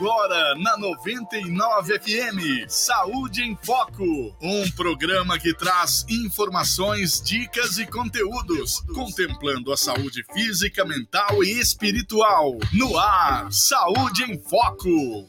Agora na 99 FM, Saúde em Foco, um programa que traz informações, dicas e conteúdos, contemplando a saúde física, mental e espiritual. No ar, Saúde em Foco.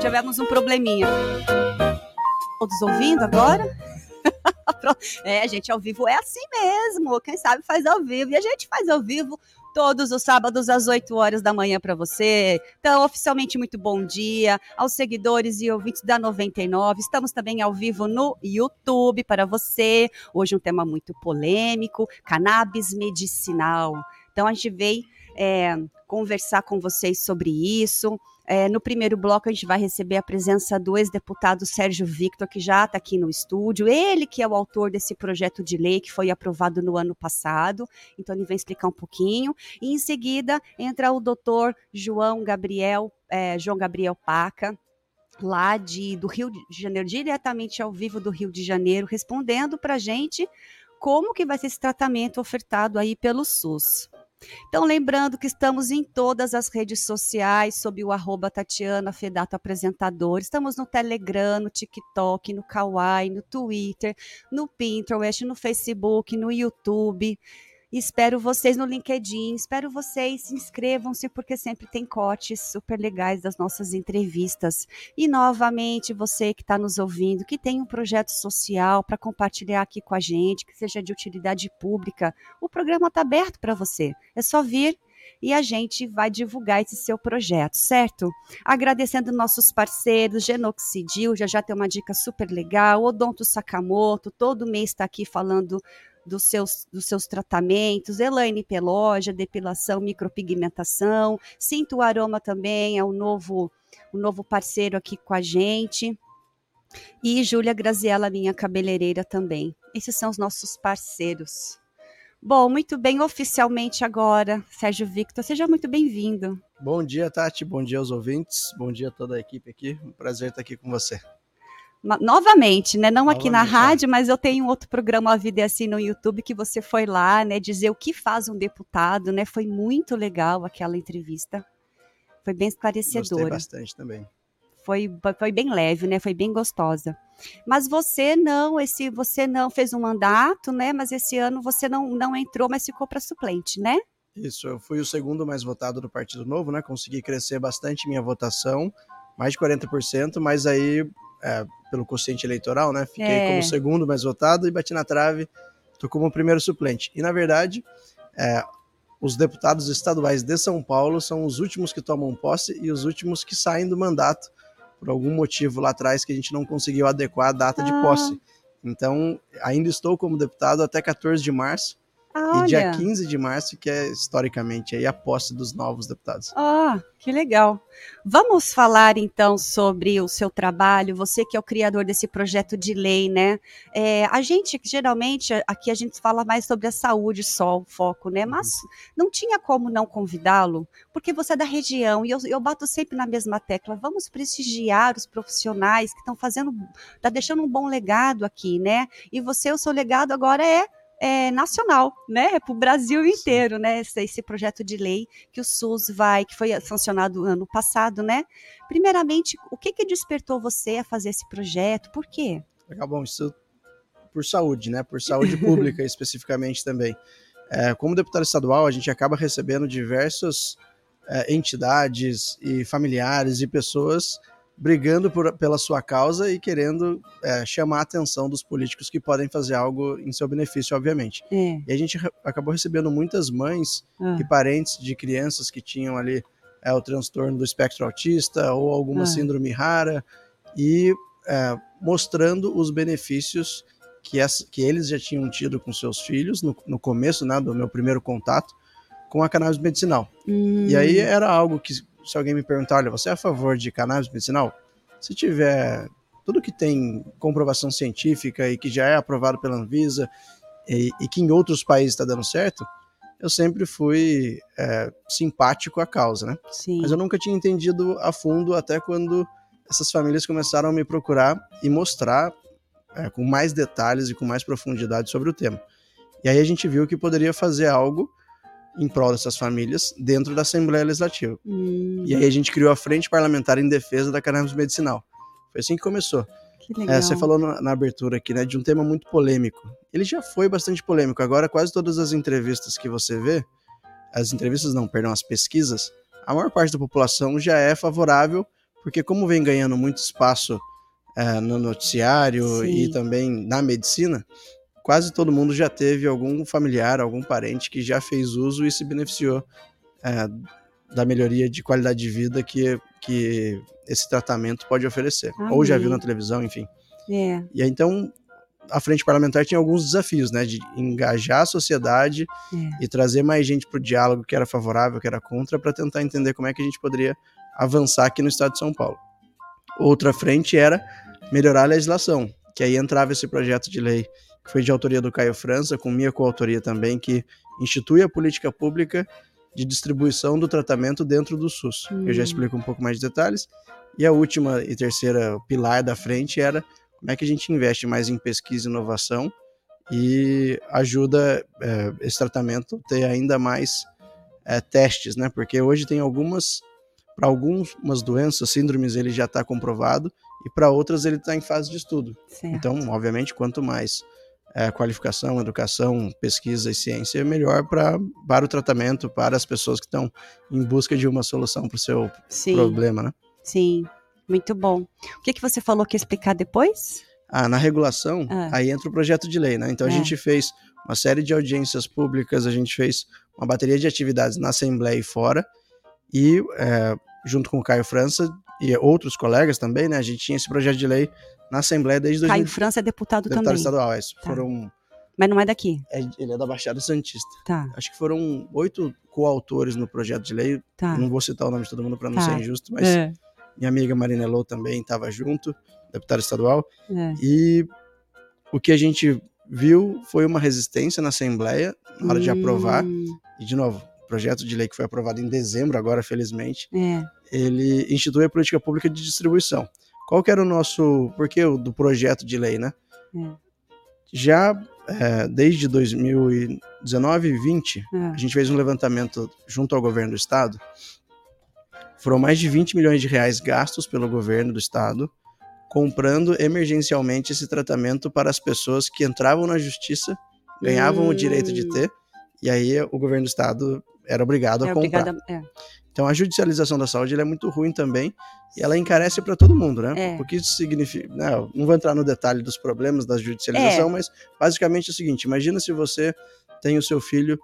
Tivemos um probleminha. Todos ouvindo agora? é, gente, ao vivo é assim mesmo. Quem sabe faz ao vivo. E a gente faz ao vivo todos os sábados às 8 horas da manhã para você. Então, oficialmente, muito bom dia aos seguidores e ouvintes da 99. Estamos também ao vivo no YouTube para você. Hoje um tema muito polêmico, cannabis medicinal. Então, a gente veio é, conversar com vocês sobre isso. É, no primeiro bloco, a gente vai receber a presença do ex-deputado Sérgio Victor, que já está aqui no estúdio. Ele que é o autor desse projeto de lei que foi aprovado no ano passado. Então, ele vem explicar um pouquinho. E em seguida, entra o doutor João Gabriel, é, João Gabriel Paca, lá de, do Rio de Janeiro, diretamente ao vivo do Rio de Janeiro, respondendo para a gente como que vai ser esse tratamento ofertado aí pelo SUS. Então, lembrando que estamos em todas as redes sociais, sob o arroba Tatiana Fedato Apresentador. Estamos no Telegram, no TikTok, no Kawaii, no Twitter, no Pinterest, no Facebook, no YouTube. Espero vocês no LinkedIn, espero vocês, inscrevam-se, porque sempre tem cortes super legais das nossas entrevistas. E novamente, você que está nos ouvindo, que tem um projeto social para compartilhar aqui com a gente, que seja de utilidade pública, o programa está aberto para você. É só vir e a gente vai divulgar esse seu projeto, certo? Agradecendo nossos parceiros, Genoxidil, já já tem uma dica super legal, Odonto Sakamoto, todo mês está aqui falando dos seus, dos seus tratamentos, Elaine Peloja, depilação, micropigmentação, Sinto o Aroma também, é o novo, o novo parceiro aqui com a gente. E Júlia Graziella, minha cabeleireira também. Esses são os nossos parceiros. Bom, muito bem, oficialmente agora, Sérgio Victor, seja muito bem-vindo. Bom dia, Tati, bom dia aos ouvintes, bom dia a toda a equipe aqui, um prazer estar aqui com você novamente, né? Não novamente, aqui na é. rádio, mas eu tenho outro programa A Vida é Assim no YouTube que você foi lá, né? Dizer o que faz um deputado, né? Foi muito legal aquela entrevista. Foi bem esclarecedora. Gostei bastante também. Foi, foi bem leve, né? Foi bem gostosa. Mas você não, esse você não fez um mandato, né? Mas esse ano você não, não entrou, mas ficou para suplente, né? Isso, eu fui o segundo mais votado do Partido Novo, né? Consegui crescer bastante minha votação, mais de 40%, mas aí é, pelo quociente eleitoral, né? Fiquei é. como segundo mais votado e bati na trave, tô como primeiro suplente. E na verdade, é, os deputados estaduais de São Paulo são os últimos que tomam posse e os últimos que saem do mandato por algum motivo lá atrás que a gente não conseguiu adequar a data ah. de posse. Então, ainda estou como deputado até 14 de março ah, e dia 15 de março, que é historicamente aí a posse dos novos deputados. Ah, que legal. Vamos falar então sobre o seu trabalho, você que é o criador desse projeto de lei, né? É, a gente, geralmente, aqui a gente fala mais sobre a saúde só, o foco, né? Mas uhum. não tinha como não convidá-lo, porque você é da região e eu, eu bato sempre na mesma tecla. Vamos prestigiar os profissionais que estão fazendo, tá deixando um bom legado aqui, né? E você, o seu legado agora é é, nacional, né? Para o Brasil inteiro, né? Esse, esse, projeto de lei que o SUS vai, que foi sancionado ano passado, né? Primeiramente, o que que despertou você a fazer esse projeto? Por quê? Legal, bom, isso por saúde, né? Por saúde pública especificamente também. É, como deputado estadual, a gente acaba recebendo diversas é, entidades e familiares e pessoas brigando por, pela sua causa e querendo é, chamar a atenção dos políticos que podem fazer algo em seu benefício, obviamente. É. E a gente acabou recebendo muitas mães ah. e parentes de crianças que tinham ali é, o transtorno do espectro autista ou alguma ah. síndrome rara e é, mostrando os benefícios que, essa, que eles já tinham tido com seus filhos no, no começo né, do meu primeiro contato com a cannabis medicinal. Hum. E aí era algo que se alguém me perguntar, olha, você é a favor de cannabis medicinal? Se tiver tudo que tem comprovação científica e que já é aprovado pela Anvisa e, e que em outros países está dando certo, eu sempre fui é, simpático à causa, né? Sim. Mas eu nunca tinha entendido a fundo até quando essas famílias começaram a me procurar e mostrar é, com mais detalhes e com mais profundidade sobre o tema. E aí a gente viu que poderia fazer algo em prol dessas famílias dentro da Assembleia Legislativa. Hum, E aí a gente criou a Frente Parlamentar em Defesa da Cannabis Medicinal. Foi assim que começou. que legal. É, você falou na, na abertura aqui, né, de um tema muito polêmico. Ele já foi bastante polêmico. Agora, quase todas as entrevistas que você vê, as entrevistas não, perdão, as pesquisas, a maior parte da população já é favorável, porque como vem ganhando muito espaço é, no noticiário Sim. e também na medicina, quase todo mundo já teve algum familiar, algum parente que já fez uso e se beneficiou é, da melhoria de qualidade de vida que, que esse tratamento pode oferecer. Ou já viu Amém. na televisão, enfim. É, E aí, então, a frente parlamentar tinha alguns desafios, né? De engajar a sociedade É. e trazer mais gente para o diálogo que era favorável, que era contra, para tentar entender como é que a gente poderia avançar aqui no estado de São Paulo. Outra frente era melhorar a legislação, que aí entrava esse projeto de lei que foi de autoria do Caio França, com minha coautoria também, que institui a política pública de distribuição do tratamento dentro do SUS. Eu já Hum. explico um pouco mais de detalhes. E a última e terceira pilar da frente era como é que a gente investe mais em pesquisa e inovação e ajuda é, esse tratamento a ter ainda mais é, testes, né? Porque hoje tem algumas, para algumas doenças, síndromes, ele já está comprovado e para outras ele está em fase de estudo. certo. Então, obviamente, quanto mais é, qualificação, educação, pesquisa e ciência, melhor pra, para o tratamento, para as pessoas que estão em busca de uma solução para o seu sim, problema, né? sim. Muito bom. O que, que você falou que ia explicar depois? Ah, na regulação, Ah. aí entra o projeto de lei, né? Então a É. gente fez uma série de audiências públicas, a gente fez uma bateria de atividades na Assembleia e fora, e é, junto com o Caio França e outros colegas também, né? A gente tinha esse projeto de lei na Assembleia desde Caio 2000. França é deputado Deputado também. estadual, é. Tá. Foram, Mas não é daqui. é, ele é da Baixada Santista. Tá, Acho que foram oito coautores no projeto de lei. tá. Não vou citar o nome de todo mundo para não Tá. ser injusto, mas É, minha amiga Marina Elô também estava junto, deputada estadual. é. E o que a gente viu foi uma resistência na Assembleia na hora de aprovar. Hum, E, de novo, projeto de lei que foi aprovado em dezembro, agora, felizmente, É, ele institui a política pública de distribuição. Qual que era o nosso. Por que o do projeto de lei, né? É. Já é, desde 2019 e 20, é. a gente fez um levantamento junto ao governo do estado. Foram mais de 20 milhões de reais gastos pelo governo do estado comprando emergencialmente esse tratamento para as pessoas que entravam na justiça, ganhavam o direito de Hum. ter, e aí o governo do estado era obrigado É a comprar. obrigada. É. Então a judicialização da saúde é muito ruim também e ela encarece para todo mundo, né? É. O que isso significa? Não, não vou entrar no detalhe dos problemas da judicialização, É. mas basicamente é o seguinte: imagina se você tem o seu filho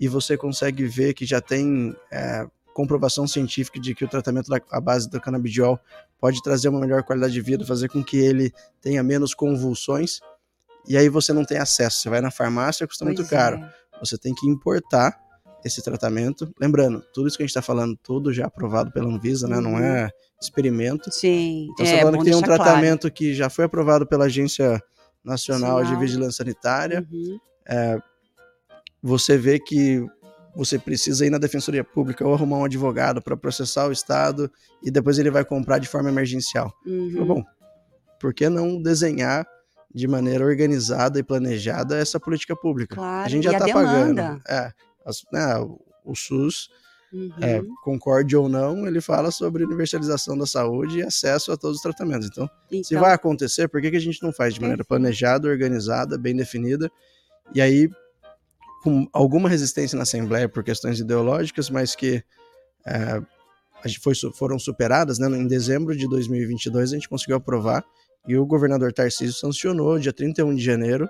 e você consegue ver que já tem é, comprovação científica de que o tratamento da, à base do canabidiol pode trazer uma melhor qualidade de vida, fazer com que ele tenha menos convulsões. E aí você não tem acesso. Você vai na farmácia, custa muito Pois caro é. você tem que importar esse tratamento. Lembrando, tudo isso que a gente está falando, tudo já aprovado pela Anvisa, né? Não Uhum. é experimento. Sim. Então, é, falando que tem um deixar claro. tratamento que já foi aprovado pela Agência Nacional de. Vigilância Sanitária. Uhum. Você vê que você precisa ir na Defensoria Pública ou arrumar um advogado para processar o Estado e depois ele vai comprar de forma emergencial. Uhum. Bom, por que não desenhar de maneira organizada e planejada essa política pública? Claro, a gente já está pagando. É, as- né, o- SUS Uhum. é, concorde ou não, ele fala sobre universalização da saúde e acesso a todos os tratamentos. Então, se Então, vai acontecer, por que, que a gente não faz de maneira planejada, organizada, bem definida? E aí, com alguma resistência na Assembleia por questões ideológicas, mas que é, foi, foram superadas, né? Em dezembro de 2022, a gente conseguiu aprovar e o governador Tarcísio sancionou, dia 31 de janeiro,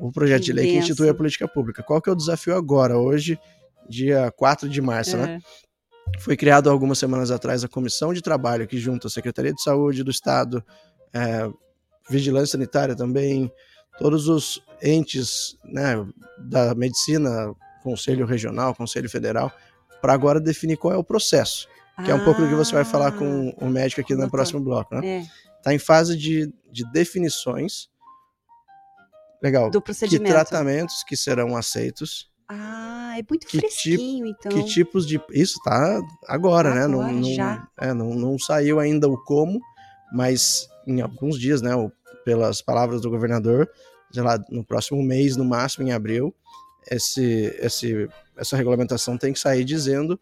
o projeto Que de lei que institui a política pública. Qual que é o desafio agora, hoje, dia 4 de março, né? é, Foi criado algumas semanas atrás a comissão de trabalho que junta a Secretaria de Saúde do Estado, é, Vigilância Sanitária também, todos os entes né, da medicina, Conselho Regional, Conselho Federal, para agora definir qual é o processo, que é um pouco do que você vai falar com o médico aqui no doutor. próximo bloco. Né? É, está em fase de, de definições. Legal. Do Que procedimento. tratamentos que serão aceitos. Ah, é muito Que fresquinho, então. Que tipos de. Isso tá agora, né? Não, Agora, não, já. é, não, não saiu ainda o como, mas em alguns dias, né? Pelas palavras do governador, sei lá, no próximo mês, no máximo em abril, esse, esse, essa regulamentação tem que sair dizendo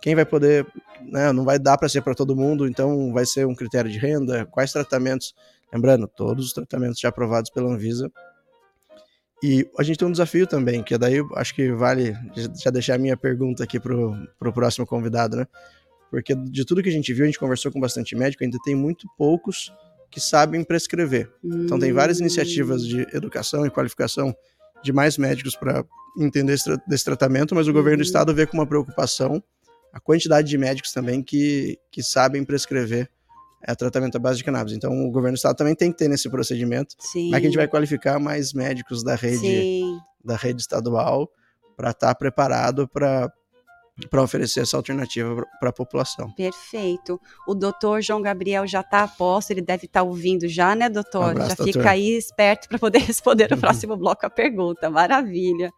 quem vai poder. Né, não vai dar para ser para todo mundo, então vai ser um critério de renda, quais tratamentos. Lembrando, todos os tratamentos já aprovados pela Anvisa. E a gente tem um desafio também, que daí eu acho que vale já deixar a minha pergunta aqui pro, pro próximo convidado, né? Porque de tudo que a gente viu, a gente conversou com bastante médico, ainda tem muito poucos que sabem prescrever. Então tem várias Hum. iniciativas de educação e qualificação de mais médicos para entender esse, desse tratamento, mas o governo do Uhum. estado vê com uma preocupação a quantidade de médicos também que, que sabem prescrever é, tratamento à base de cannabis. Então o governo do estado também tem que ter nesse procedimento, Sim. como é que a gente vai qualificar mais médicos da rede Sim. da rede estadual para estar preparado para para oferecer essa alternativa para a população. Perfeito. O doutor João Gabriel já está a posto, ele deve estar ouvindo já, né, doutor? Um abraço, já doutor. fica aí esperto para poder responder no Uhum. próximo bloco a pergunta. Maravilha.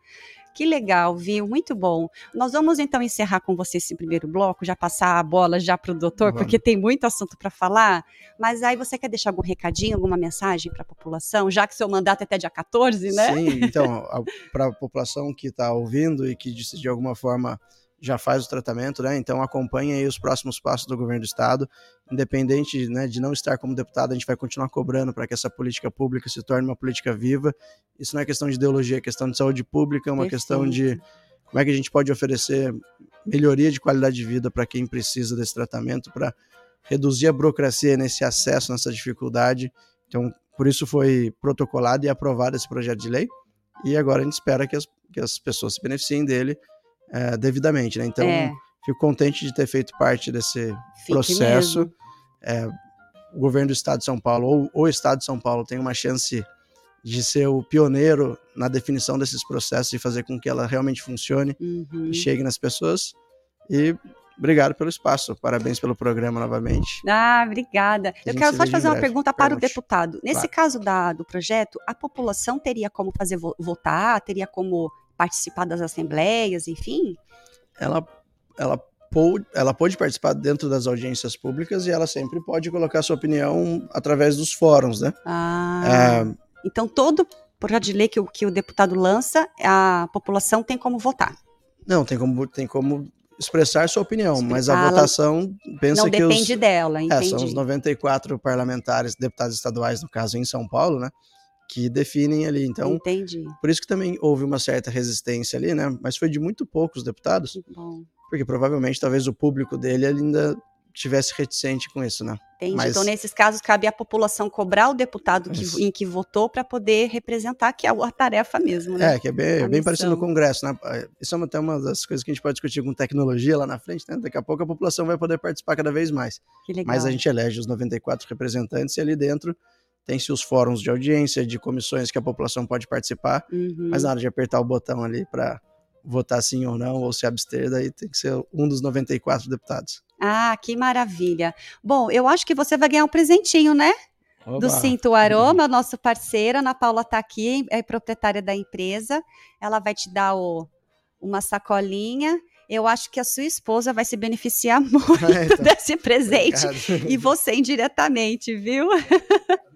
Que legal, viu? Muito bom. Nós vamos então encerrar com você esse primeiro bloco, já passar a bola já para o doutor, porque tem muito assunto para falar. Mas aí você quer deixar algum recadinho, alguma mensagem para a população, já que seu mandato é até dia 14, né? Sim, então, para a população que está ouvindo e que de alguma forma já faz o tratamento, né? Então acompanhe aí os próximos passos do governo do estado. Independente né, de não estar como deputado, a gente vai continuar cobrando para que essa política pública se torne uma política viva. Isso não é questão de ideologia, é questão de saúde pública, é uma questão de como é que a gente pode oferecer melhoria de qualidade de vida para quem precisa desse tratamento, para reduzir a burocracia nesse acesso, nessa dificuldade. Então, por isso foi protocolado e aprovado esse projeto de lei. E agora a gente espera que as, que as pessoas se beneficiem dele é, devidamente, né? Então, é, fico contente de ter feito parte desse fique processo. É, o governo do estado de São Paulo, ou o estado de São Paulo, tem uma chance de ser o pioneiro na definição desses processos e fazer com que ela realmente funcione Uhum. e chegue nas pessoas. E obrigado pelo espaço. Parabéns pelo programa novamente. Ah, obrigada. Eu quero só te fazer uma pergunta para o Pergunte. deputado. Nesse Claro. caso da, do projeto, a população teria como fazer vo- votar, teria como participar das assembleias, enfim? Ela, ela, pôde, ela pôde participar dentro das audiências públicas e ela sempre pode colocar sua opinião através dos fóruns, né? Ah, É, então todo projeto de lei que o, que o deputado lança, a população tem como votar. não, tem como, tem como expressar sua opinião, mas a votação pensa Não que depende os, dela, é, entendi. são os 94 parlamentares, deputados estaduais, no caso em São Paulo, né? Que definem ali. Então, Entendi. por isso que também houve uma certa resistência ali, né? Mas foi de muito poucos deputados, bom. porque provavelmente talvez o público dele ainda tivesse reticente com isso, né? Entendi. Mas- Então, nesses casos, cabe à população cobrar o deputado que- em que votou para poder representar, que é a tarefa mesmo, né? É, que é bem, A bem parecido no. Congresso, né? Isso é uma- até uma das coisas que a gente pode discutir com tecnologia lá na frente, né? Daqui a pouco a população vai poder participar cada vez mais. Que legal. Mas a gente elege os 94 representantes e ali dentro tem-se os fóruns de audiência, de comissões que a população pode participar, Uhum. mas na hora de apertar o botão ali para votar sim ou não, ou se abster, daí tem que ser um dos 94 deputados. Ah, que maravilha. Bom, eu acho que você vai ganhar um presentinho, né? Do Oba! Cinto Aroma, nosso parceiro. Ana Paula está aqui, é proprietária da empresa. Ela vai te dar o- uma sacolinha. Eu acho que a sua esposa vai se beneficiar muito É, então, desse presente. obrigado. E você indiretamente, viu?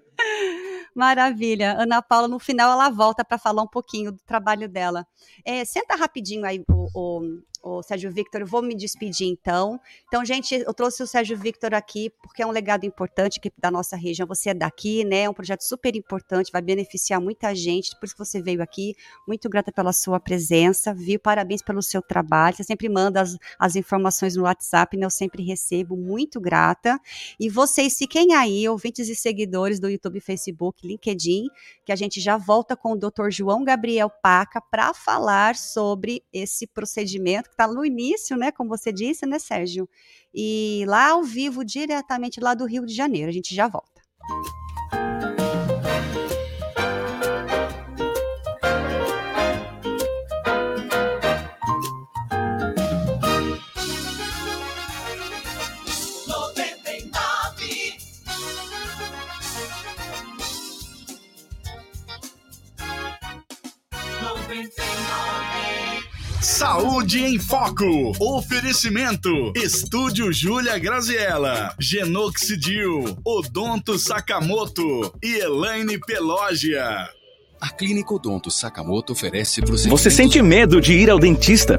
Maravilha. Ana Paula, no final, ela volta para falar um pouquinho do trabalho dela. É, senta rapidinho aí, o, o- o Sérgio Victor. Eu vou me despedir então. Então, gente, eu trouxe o Sérgio Victor aqui porque é um legado importante aqui da nossa região. Você é daqui, né? É um projeto super importante, vai beneficiar muita gente. Por isso que você veio aqui. Muito grata pela sua presença, viu? Parabéns pelo seu trabalho. Você sempre manda as, as informações no WhatsApp, né? Eu sempre recebo. Muito grata. E vocês fiquem aí, ouvintes e seguidores do YouTube, Facebook, LinkedIn, que a gente já volta com o Dr. João Gabriel Paca para falar sobre esse procedimento que está no início, né, como você disse, né, Sérgio? E lá ao vivo, diretamente lá do Rio de Janeiro. A gente já volta. everything Saúde em Foco. Oferecimento. Estúdio Júlia Graziella. Genoxidil. Odonto Sakamoto. E Elaine Pelógia. A Clínica Odonto Sakamoto oferece para Você sente medo de ir ao dentista?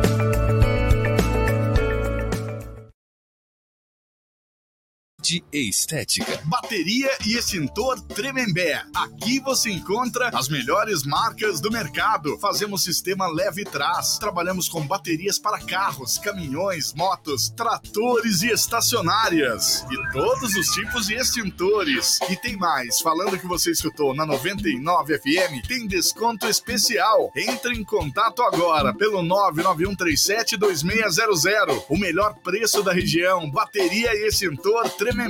E estética. Bateria e extintor Tremembé. Aqui você encontra as melhores marcas do mercado. Fazemos sistema leve trás. Trabalhamos com baterias para carros, caminhões, motos, tratores e estacionárias. E todos os tipos de extintores. E tem mais. Falando que você escutou na 99 FM, tem desconto especial. Entre em contato agora pelo 99137 2600. O melhor preço da região. Bateria e extintor Tremembé.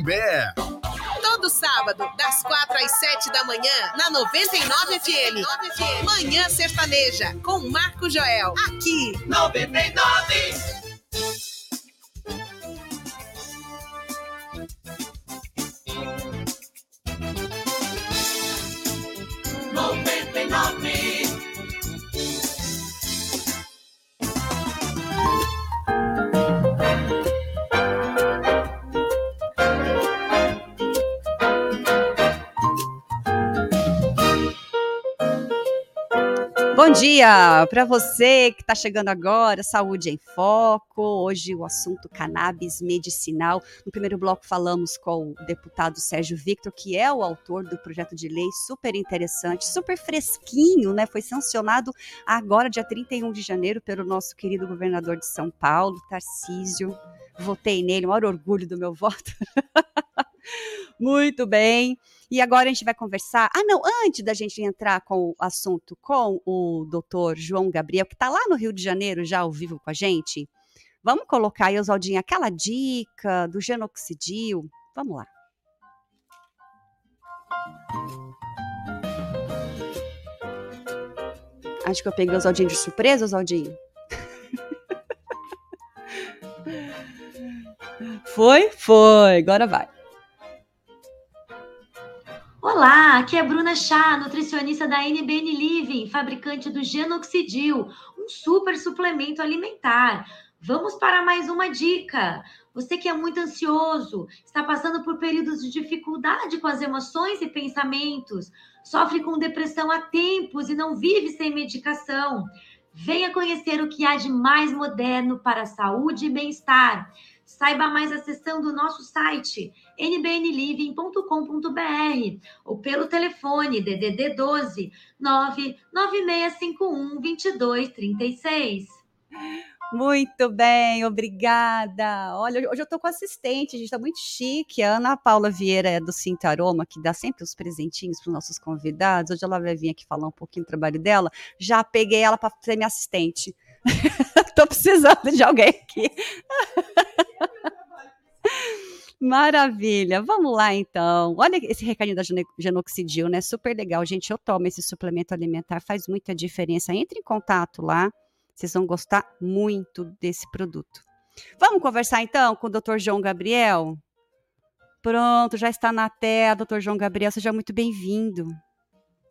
Todo sábado, das 4 às 7 da manhã, na 99 FM. Manhã Sertaneja, com Marco Joel. Aqui. 99! Bom dia para você que está chegando agora, Saúde em Foco. Hoje o assunto cannabis medicinal. No primeiro bloco falamos com o deputado Sérgio Victor, que é o autor do projeto de lei super interessante, super fresquinho, né? Foi sancionado agora, dia 31 de janeiro, pelo nosso querido governador de São Paulo, Tarcísio. Votei nele, o maior orgulho do meu voto. Muito bem. E agora a gente vai conversar. Ah, não, antes da gente entrar com o assunto com o doutor João Gabriel, que está lá no Rio de Janeiro já ao vivo com a gente, vamos colocar aí, Oswaldinho, aquela dica do genoxidil. Vamos lá. Acho que eu peguei o Oswaldinho de surpresa, Oswaldinho. Foi? Foi. Agora vai. Olá, aqui é Bruna Chá, nutricionista da NBN Living, fabricante do Genoxidil, um super suplemento alimentar. Vamos para mais uma dica. Você que é muito ansioso, está passando por períodos de dificuldade com as emoções e pensamentos, sofre com depressão há tempos e não vive sem medicação. Venha conhecer o que há de mais moderno para a saúde e bem-estar. Saiba mais acessando o nosso site nbnliving.com.br ou pelo telefone DDD 12 99651 2236. Muito bem, obrigada. Olha, hoje eu estou com assistente, a gente está muito chique. A Ana Paula Vieira é do Cintaroma, que dá sempre os presentinhos para os nossos convidados. Hoje ela vai vir aqui falar um pouquinho do trabalho dela. Já peguei ela para ser minha assistente. Estou precisando de alguém aqui. Maravilha. Vamos lá, então. Olha esse recadinho da Genoxidil, né? Super legal. Gente, eu tomo esse suplemento alimentar, faz muita diferença. Entre em contato lá, vocês vão gostar muito desse produto. Vamos conversar, então, com o Dr. João Gabriel? Pronto, já está na tela, Dr. João Gabriel. Seja muito bem-vindo.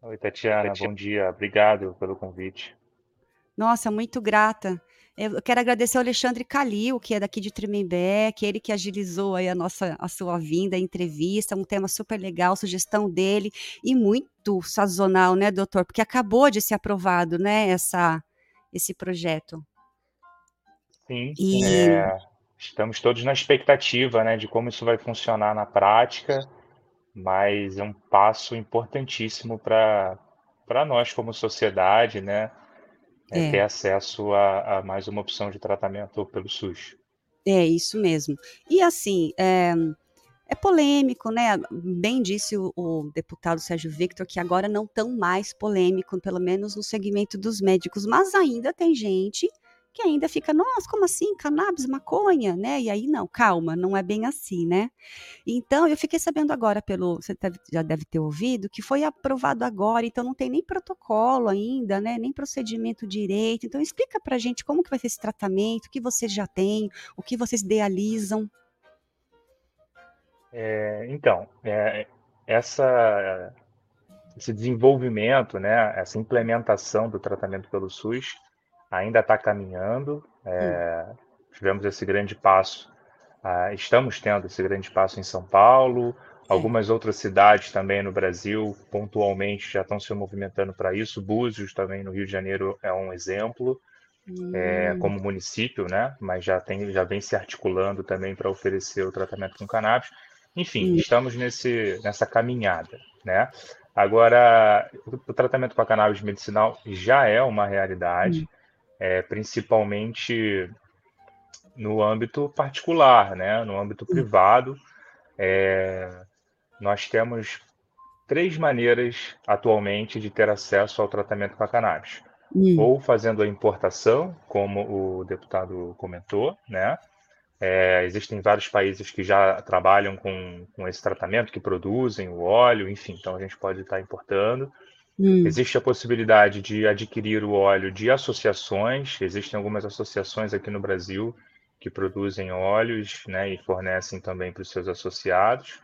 Oi, Tatiana. Bom dia. Obrigado pelo convite. Nossa, muito grata. Eu quero agradecer ao Alexandre Calil, que é daqui de Tremembé, que é ele que agilizou aí a nossa a sua vinda, a entrevista, um tema super legal, sugestão dele e muito sazonal, né, doutor? Porque acabou de ser aprovado, né, essa esse projeto. Sim. E... É, estamos todos na expectativa, né, de como isso vai funcionar na prática, mas é um passo importantíssimo para para nós como sociedade, né? É, é. ter acesso a, a, mais uma opção de tratamento pelo SUS. É isso mesmo. E assim, é, é polêmico, né? Bem disse o, o, deputado Sérgio Victor que agora não tão mais polêmico, pelo menos no segmento dos médicos, mas ainda tem gente que ainda fica, nossa, como assim? Cannabis, maconha, né? E aí, não, calma, não é bem assim, né? Então, eu fiquei sabendo agora pelo, você já deve ter ouvido, que foi aprovado agora, então não tem nem protocolo ainda, né? Nem procedimento direito. Então, explica pra gente como que vai ser esse tratamento, o que vocês já têm, o que vocês idealizam. É, então, é, essa, esse desenvolvimento, né, essa implementação do tratamento pelo SUS ainda está caminhando. É, hum. Tivemos esse grande passo, uh, estamos tendo esse grande passo em São Paulo, algumas outras cidades também no Brasil, pontualmente, já estão se movimentando para isso. Búzios também no Rio de Janeiro é um exemplo. É, hum. como município, né? Mas já tem, já vem se articulando também para oferecer o tratamento com cannabis. Enfim, hum. estamos nesse, nessa caminhada, né? Agora, o tratamento com a cannabis medicinal já é uma realidade. Hum é, principalmente no âmbito particular, né? no âmbito privado. É, nós temos três maneiras atualmente de ter acesso ao tratamento com a cannabis. Hum. Ou fazendo a importação, como o deputado comentou, né? É, existem vários países que já trabalham com, com esse tratamento, que produzem o óleo, enfim, então a gente pode estar importando. Hum. Existe a possibilidade de adquirir o óleo de associações, existem algumas associações aqui no Brasil que produzem óleos né, e fornecem também para os seus associados.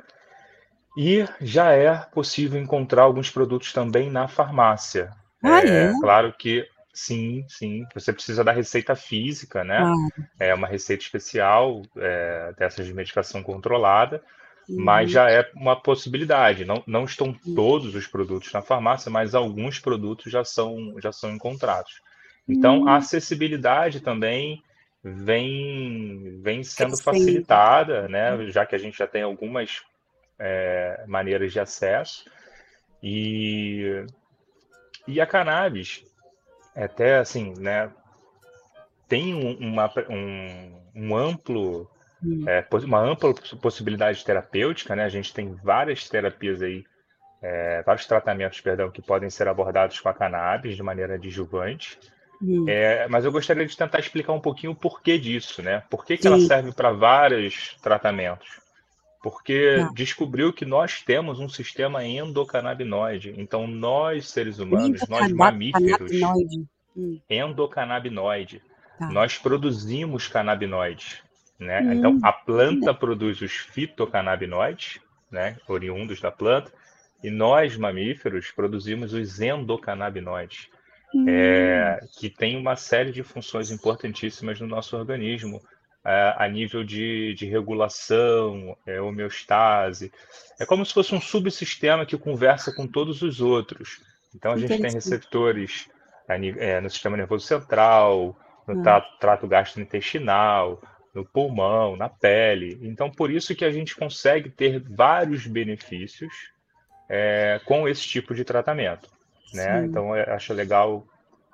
E já é possível encontrar alguns produtos também na farmácia. Ah, é, é? Claro que sim, sim. Você precisa da receita física, né? Ah. É uma receita especial é, dessas de medicação controlada mas uhum. já é uma possibilidade. Não, não estão todos os produtos na farmácia, mas alguns produtos já são, já são encontrados. Então, a uhum. acessibilidade também vem, vem sendo facilitada, né? já que a gente já tem algumas é, maneiras de acesso. E, e a cannabis, até assim, né, tem uma, um, um amplo. É, uma ampla possibilidade terapêutica, né? A gente tem várias terapias aí, é, vários tratamentos, perdão, que podem ser abordados com a cannabis de maneira adjuvante. Hum. É, mas eu gostaria de tentar explicar um pouquinho o porquê disso, né? Por que, que ela serve para vários tratamentos? Porque ah. descobriu que nós temos um sistema endocannabinoide. Então, nós, seres humanos, nós mamíferos, hum. endocannabinoide, tá. nós produzimos canabinoides. Né? Hum. Então, a planta produz os fitocannabinoides, né, oriundos da planta, e nós, mamíferos, produzimos os endocannabinoides, hum. é, que tem uma série de funções importantíssimas no nosso organismo, é, a nível de, de regulação, é, homeostase. É como se fosse um subsistema que conversa com todos os outros. Então, a gente tem receptores é, no sistema nervoso central, no ah. trato gastrointestinal, no pulmão, na pele. Então, por isso que a gente consegue ter vários benefícios é, com esse tipo de tratamento. Né? Então, eu acho legal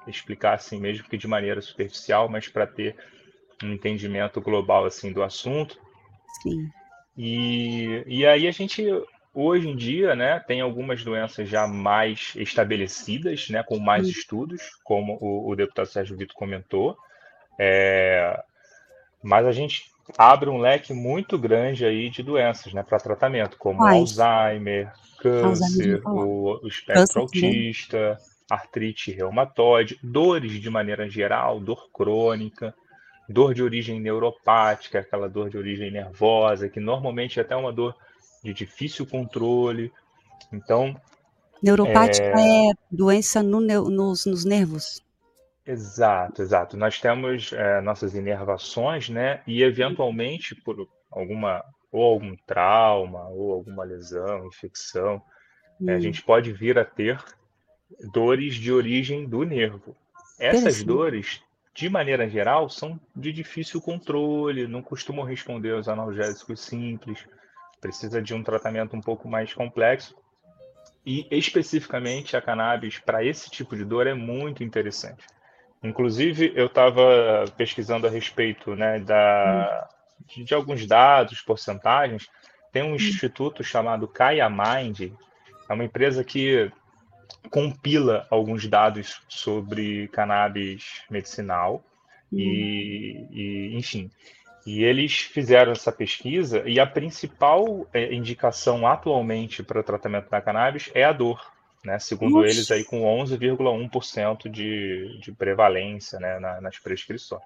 explicar assim, mesmo que de maneira superficial, mas para ter um entendimento global assim do assunto. Sim. E, e aí a gente hoje em dia, né, tem algumas doenças já mais estabelecidas, né, com mais Sim. estudos, como o, o, deputado Sérgio Vitor comentou. É, mas a gente abre um leque muito grande aí de doenças, né, para tratamento, como Alzheimer, câncer, o, o espectro câncer, autista, artrite reumatoide, dores de maneira geral, dor crônica, dor de origem neuropática, aquela dor de origem nervosa, que normalmente é até uma dor de difícil controle. Então. Neuropática é, é doença no, nos, nos nervos. Exato, exato. Nós temos é, nossas inervações, né? E eventualmente por alguma ou algum trauma ou alguma lesão, infecção, hum. é, a gente pode vir a ter dores de origem do nervo. Essas dores, de maneira geral, são de difícil controle, não costumam responder aos analgésicos simples, precisa de um tratamento um pouco mais complexo. E especificamente a cannabis para esse tipo de dor é muito interessante. Inclusive, eu estava pesquisando a respeito né, da, de, de, alguns dados, porcentagens. Tem um instituto chamado Kaya Mind, é uma empresa que compila alguns dados sobre cannabis medicinal. E, e, enfim, e eles fizeram essa pesquisa e a principal é, indicação atualmente para o tratamento da cannabis é a dor, né? Segundo eles, aí com 11,1% de, de prevalência né, na, nas prescrições.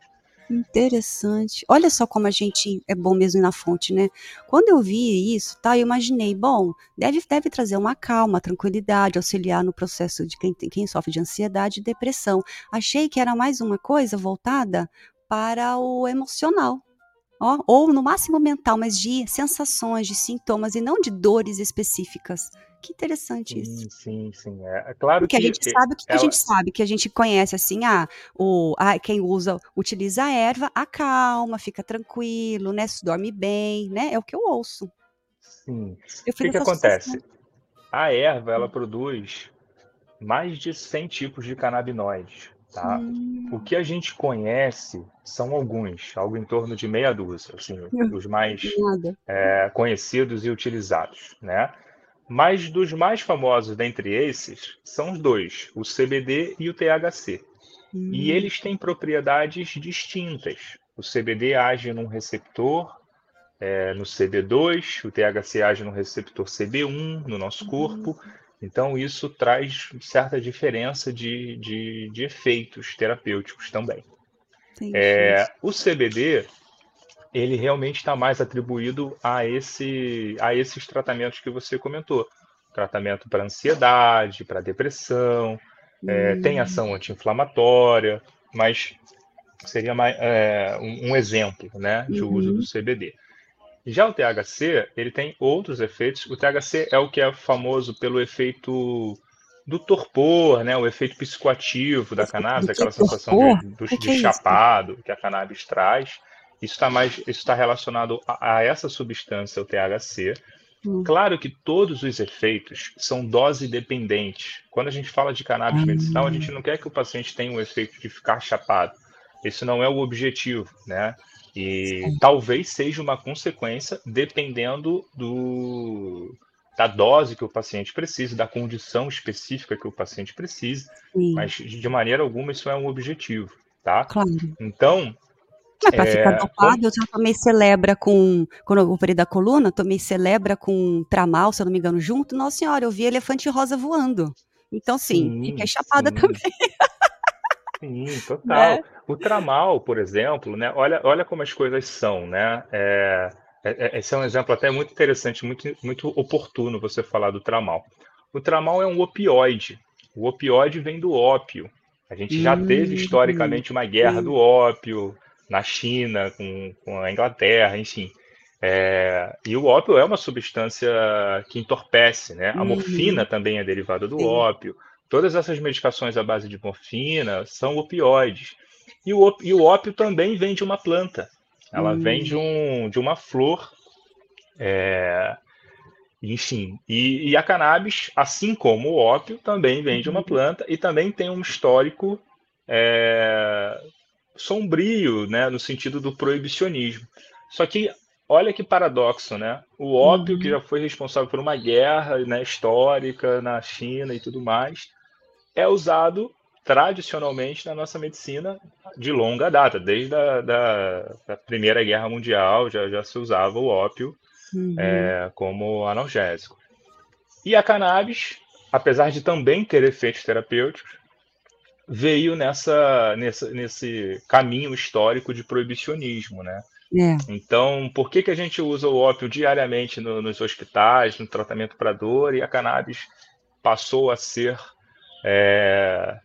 Interessante. Olha só como a gente é bom mesmo na fonte, né? Quando eu vi isso, tá, eu imaginei, bom, deve, deve trazer uma calma, tranquilidade, auxiliar no processo de quem, quem sofre de ansiedade e depressão. Achei que era mais uma coisa voltada para o emocional, Ó, ou no máximo mental, mas de sensações, de sintomas e não de dores específicas. Que interessante isso. Sim, sim, é, é claro Porque que a gente sabe o que, ela... a gente sabe, que a gente conhece assim, ah, o, ah, quem usa, utiliza a erva, acalma, fica tranquilo, né? Se dorme bem, né? É o que eu ouço. Sim. o que, que acontece? A erva, ela produz mais de 100 tipos de canabinoides. Tá? Hum. O que a gente conhece são alguns, algo em torno de meia dúzia, assim, os mais é, conhecidos e utilizados, né? Mas dos mais famosos dentre esses são os dois, o CBD e o THC. Hum. E eles têm propriedades distintas. O CBD age num receptor é, no CB2, o THC age no receptor CB1 no nosso corpo. Hum. Então, isso traz certa diferença de, de, de efeitos terapêuticos também. É, o CBD, ele realmente está mais atribuído a, esse, a esses tratamentos que você comentou. Tratamento para ansiedade, para depressão, hum. é, tem ação anti-inflamatória, mas seria mais, é, um, um, exemplo né, de uhum. uso do CBD. Já o THC, ele tem outros efeitos. O THC é o que é famoso pelo efeito do torpor, né? O efeito psicoativo da cannabis, aquela sensação de, de, de é chapado que a cannabis traz. Isso está mais, isso está relacionado a, a, essa substância, o THC. Hum. Claro que todos os efeitos são dose dependentes. Quando a gente fala de cannabis hum. medicinal, a gente não quer que o paciente tenha o efeito de ficar chapado. Esse não é o objetivo, né? E Sim. talvez seja uma consequência dependendo do, da dose que o paciente precisa, da condição específica que o paciente precisa, Sim. mas de maneira alguma isso é um objetivo, tá? Claro. Então. É, para é, ficar dopado, eu já tomei celebra com. Quando eu operei da coluna, tomei celebra com tramal, se eu não me engano, junto. Nossa senhora, eu vi elefante rosa voando. Então, sim, sim fiquei chapada sim. também. Sim, total. Né? O tramal, por exemplo, né? Olha, olha como as coisas são, né? É, é, é, esse é um exemplo até muito interessante, muito, muito oportuno você falar do tramal. O tramal é um opioide. O opioide vem do ópio. A gente já hum, teve historicamente uma guerra hum. do ópio na China, com, com a Inglaterra, enfim. É, e o ópio é uma substância que entorpece, né? A morfina uhum. também é derivada do ópio. Todas essas medicações à base de morfina são opioides. E o, e o ópio também vem de uma planta. Ela hum. vem de, um, de uma flor. É, enfim, e, e, a cannabis, assim como o ópio, também vem de uma uhum. planta e também tem um histórico é, sombrio, né, no sentido do proibicionismo. Só que olha que paradoxo, né? O ópio, uhum. que já foi responsável por uma guerra né, histórica na China e tudo mais, é usado tradicionalmente na nossa medicina de longa data, desde a da, da Primeira Guerra Mundial já, já se usava o ópio uhum. é, como analgésico. E a cannabis, apesar de também ter efeitos terapêuticos, veio nessa, nessa, nesse caminho histórico de proibicionismo, né? É. Então, por que, que a gente usa o ópio diariamente no, nos hospitais, no tratamento para dor, e a cannabis passou a ser é,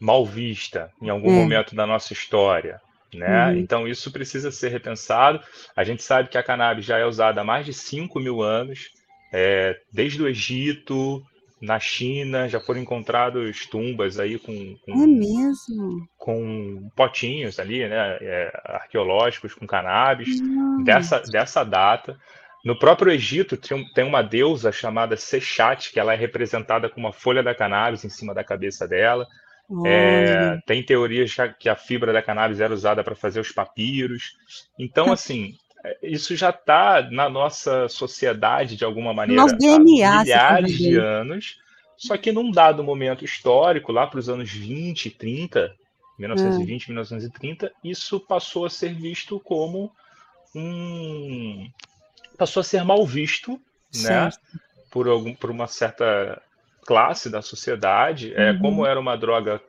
mal vista em algum é. momento da nossa história. Né? Uhum. Então, isso precisa ser repensado. A gente sabe que a cannabis já é usada há mais de 5 mil anos, é, desde o Egito, na China, já foram encontrados tumbas aí com, com, é mesmo? com potinhos ali, né, é, arqueológicos com cannabis, dessa, dessa data. No próprio Egito tem uma deusa chamada Sechat, que ela é representada com uma folha da cannabis em cima da cabeça dela. É, tem teorias que a fibra da cannabis era usada para fazer os papiros. Então, assim, isso já está na nossa sociedade de alguma maneira DNA, há milhares de anos. Só que num dado momento histórico, lá para os anos 20, 30, 1920, é. 1930, isso passou a ser visto como um. passou a ser mal visto, né? Por, algum, por uma certa classe da sociedade, é, uhum. como era uma droga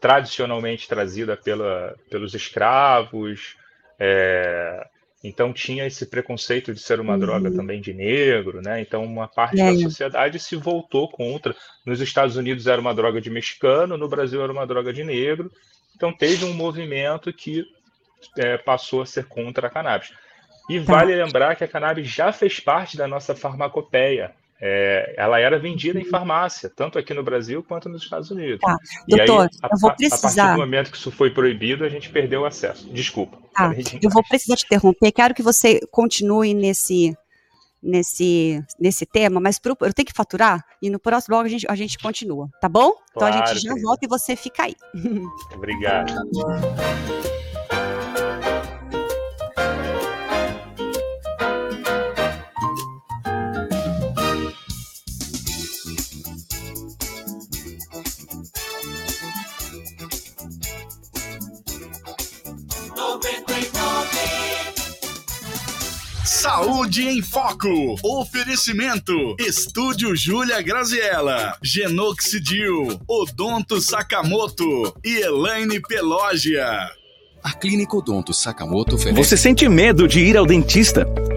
tradicionalmente trazida pela, pelos escravos, é, então tinha esse preconceito de ser uma uhum. droga também de negro, né? Então uma parte é. da sociedade se voltou contra. Nos Estados Unidos era uma droga de mexicano, no Brasil era uma droga de negro. Então teve um movimento que é, passou a ser contra a cannabis. E tá. vale lembrar que a cannabis já fez parte da nossa farmacopeia é, ela era vendida em farmácia, tanto aqui no Brasil quanto nos Estados Unidos. Tá. E Doutor, aí, a, eu vou precisar. A partir do momento que isso foi proibido, a gente perdeu o acesso. Desculpa. Tá. Eu vou precisar te interromper. Quero que você continue nesse nesse nesse tema, mas pro, eu tenho que faturar e no próximo bloco a gente, a gente continua, tá bom? Então claro, a gente já querido. volta e você fica aí. Obrigado. Saúde em Foco. Oferecimento. Estúdio Júlia Graziella. Genoxidil. Odonto Sakamoto. E Elaine Pelógia. A Clínica Odonto Sakamoto oferece. Você sente medo de ir ao dentista?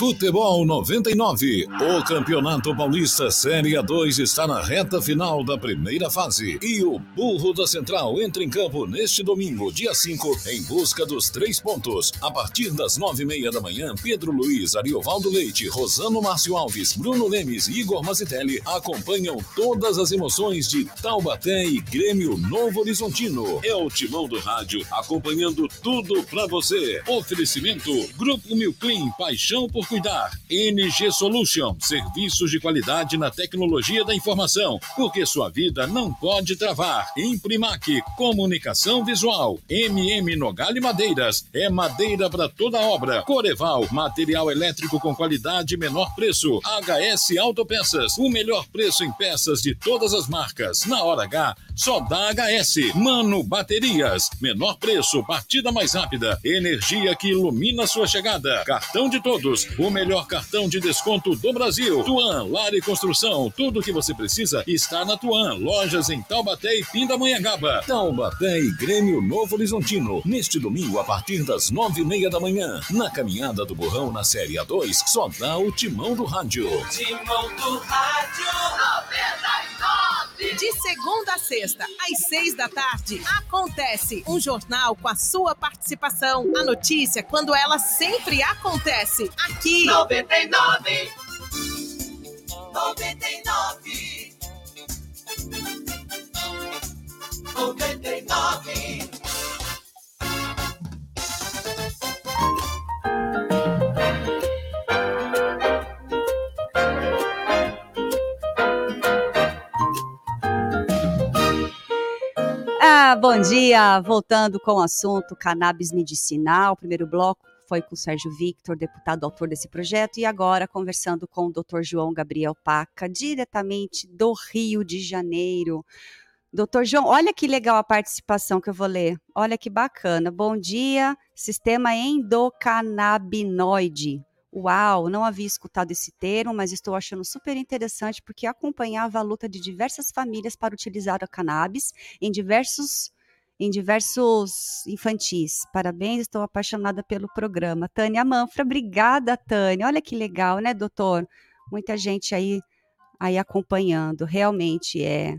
Futebol 99. O Campeonato Paulista Série A2 está na reta final da primeira fase. E o Burro da Central entra em campo neste domingo, dia 5, em busca dos três pontos. A partir das nove e meia da manhã, Pedro Luiz, Ariovaldo Leite, Rosano Márcio Alves, Bruno Lemes e Igor Mazitelli acompanham todas as emoções de Taubaté e Grêmio Novo Horizontino. É o timão do rádio, acompanhando tudo para você. Oferecimento: Grupo Milclean, paixão por cuidar. NG Solution, serviços de qualidade na tecnologia da informação, porque sua vida não pode travar. Imprimac, comunicação visual. MM Nogale Madeiras, é madeira para toda obra. Coreval, material elétrico com qualidade e menor preço. HS Autopeças, o melhor preço em peças de todas as marcas. Na hora H, só dá HS. Mano Baterias, menor preço, partida mais rápida, energia que ilumina sua chegada. Cartão de todos, o melhor cartão de desconto do Brasil. Tuan, Lar e Construção, tudo o que você precisa está na Tuan. Lojas em Taubaté e Pindamonhangaba. Taubaté e Grêmio Novo Horizontino. Neste domingo, a partir das nove e meia da manhã. Na caminhada do Borrão na Série A2, só dá o timão do rádio. Timão do rádio 99. De segunda a sexta, às seis da tarde, acontece um jornal com a sua participação. A notícia quando ela sempre acontece. Aqui aqui. 99. 99. 99. Bom dia! Voltando com o assunto cannabis medicinal, primeiro bloco foi com o Sérgio Victor, deputado autor desse projeto, e agora conversando com o Dr. João Gabriel Paca, diretamente do Rio de Janeiro. Doutor João, olha que legal a participação que eu vou ler. Olha que bacana. Bom dia, sistema endocannabinoide. Uau, não havia escutado esse termo, mas estou achando super interessante porque acompanhava a luta de diversas famílias para utilizar a cannabis em diversos em diversos infantis. Parabéns, estou apaixonada pelo programa. Tânia Manfra, obrigada, Tânia. Olha que legal, né, doutor? Muita gente aí, aí acompanhando. Realmente é